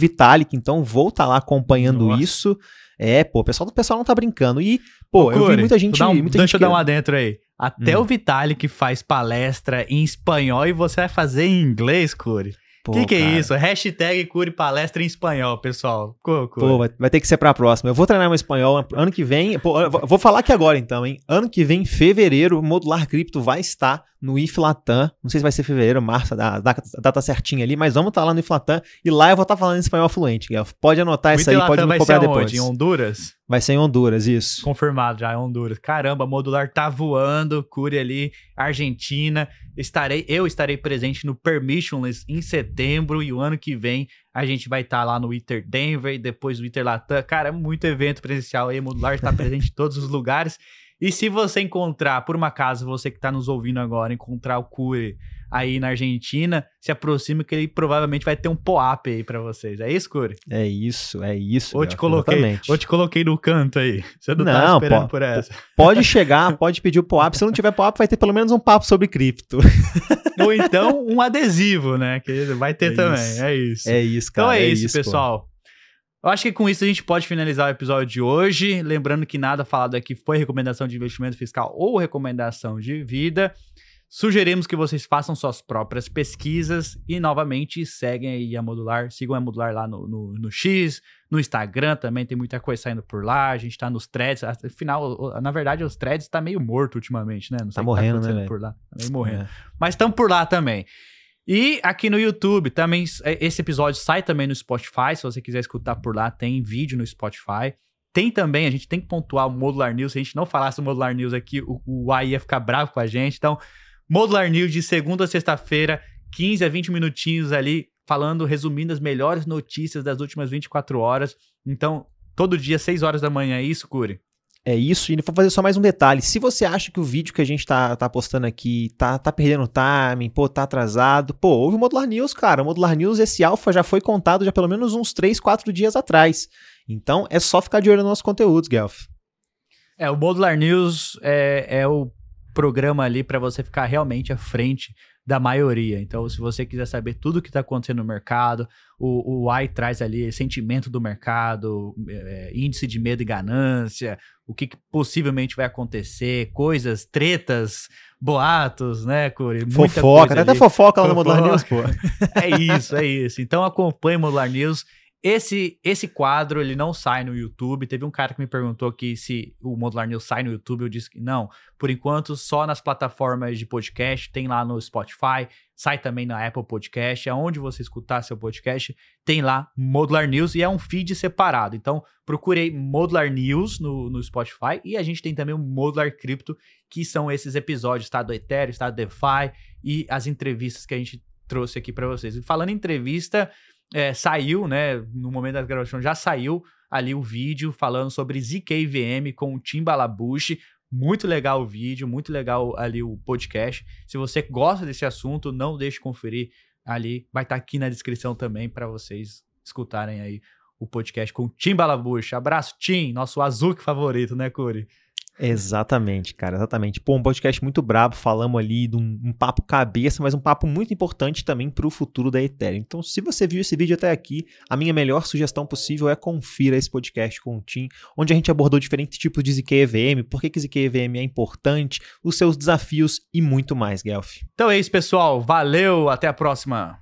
Então vou estar lá acompanhando Nossa. isso. É, pô, o pessoal, o pessoal não tá brincando. E, pô, Ô, eu vi muita gente. Um, muita deixa gente eu dar um adentro aí. Até hum. o Vitalik faz palestra em espanhol e você vai fazer em inglês, Curi. O que, que é isso? Hashtag cure palestra em espanhol, pessoal. Pô, vai, vai, ter que ser pra próxima. Eu vou treinar meu espanhol ano que vem. Pô, vou falar aqui agora então, hein? Ano que vem, fevereiro, o Modular Cripto vai estar no IFLATAM. Não sei se vai ser fevereiro, março, a data certinha ali, mas vamos estar lá no IFLATAM e lá eu vou estar falando espanhol fluente, Guelph. Pode anotar o isso aí, pode me cobrar depois. Em Honduras? Vai ser em Honduras, isso. Confirmado já, em Honduras. Caramba, modular tá voando, cure ali, Argentina. Estarei, eu estarei presente no Permissionless em setembro e o ano que vem a gente vai estar tá lá no Iter Denver e depois no Iter Latam. Cara, é muito evento presencial aí, modular está presente em todos os lugares. E se você encontrar, por uma acaso, você que está nos ouvindo agora, encontrar o Cure aí na Argentina, se aproxime que ele provavelmente vai ter um pop aí para vocês. É isso, Cure? É isso, é isso. Ou te coloquei, ou te coloquei no canto aí. Você não, tá não tá esperando por essa. Pode chegar, pode pedir o pop. Se não tiver pop, vai ter pelo menos um papo sobre cripto. Ou então um adesivo, né? Que vai ter é também. Isso. É isso. É isso, cara. Então é, é isso, isso pessoal. Pô. Eu acho que com isso a gente pode finalizar o episódio de hoje. Lembrando que nada falado aqui foi recomendação de investimento fiscal ou recomendação de vida. Sugerimos que vocês façam suas próprias pesquisas e, novamente, seguem aí a Modular. Sigam a Modular lá no, no, no X, no Instagram também, tem muita coisa saindo por lá. A gente tá nos threads. Afinal, na verdade, os threads tá meio morto ultimamente, né? Não sei tá morrendo, tá né? Por lá. Tá meio morrendo. É. Mas estão por lá também. E aqui no YouTube também, é, esse episódio sai também no Spotify. Se você quiser escutar por lá, tem vídeo no Spotify. Tem também, a gente tem que pontuar o Modular News. Se a gente não falasse o Modular News aqui, o, o AI ia ficar bravo com a gente. Então, Modular News de segunda a sexta-feira, 15 a 20 minutinhos ali, falando, resumindo as melhores notícias das últimas 24 horas. Então, todo dia, 6 horas da manhã, é isso, Curi? É isso, e vou fazer só mais um detalhe. Se você acha que o vídeo que a gente tá, tá postando aqui tá, tá perdendo timing, pô, tá atrasado, pô, houve o Modular News, cara. O Modular News, esse alfa já foi contado já pelo menos uns 3, 4 dias atrás. Então é só ficar de olho nos nossos conteúdos, Guelph. É, o Modular News é, é o programa ali para você ficar realmente à frente da maioria. Então, se você quiser saber tudo o que está acontecendo no mercado, o, o AI traz ali sentimento do mercado, é, índice de medo e ganância, o que, que, possivelmente vai acontecer, coisas, tretas, boatos, né, Curi? Fofoca, até fofoca lá no Modular News, pô. é isso, é isso. Então acompanhe o Modular News esse, esse quadro, ele não sai no YouTube. Teve um cara que me perguntou aqui se o Modular News sai no YouTube. Eu disse que não. Por enquanto, só nas plataformas de podcast. Tem lá no Spotify, sai também na Apple Podcast. Aonde você escutar seu podcast, tem lá Modular News e é um feed separado. Então, procurei Modular News no, no Spotify e a gente tem também o Modular Crypto, que são esses episódios, tá? Do Ethereum, está do DeFi e as entrevistas que a gente trouxe aqui para vocês. E falando em entrevista é, saiu, né? No momento da gravação já saiu ali o vídeo falando sobre ZKVM com o Tim Balabushi. Muito legal o vídeo, muito legal ali o podcast. Se você gosta desse assunto, não deixe de conferir ali. Vai estar tá aqui na descrição também para vocês escutarem aí o podcast com o Tim Balabushi. Abraço, Tim, nosso Azuki favorito, né, Curi? Exatamente, cara, exatamente. Pô, um podcast muito brabo, falamos ali de um, um papo cabeça, mas um papo muito importante também para o futuro da Ethereum. Então, se você viu esse vídeo até aqui, a minha melhor sugestão possível é confira esse podcast com o Tim, onde a gente abordou diferentes tipos de ZK EVM, por que, que ZK EVM é importante, os seus desafios e muito mais, Guelph. Então é isso, pessoal. Valeu, até a próxima.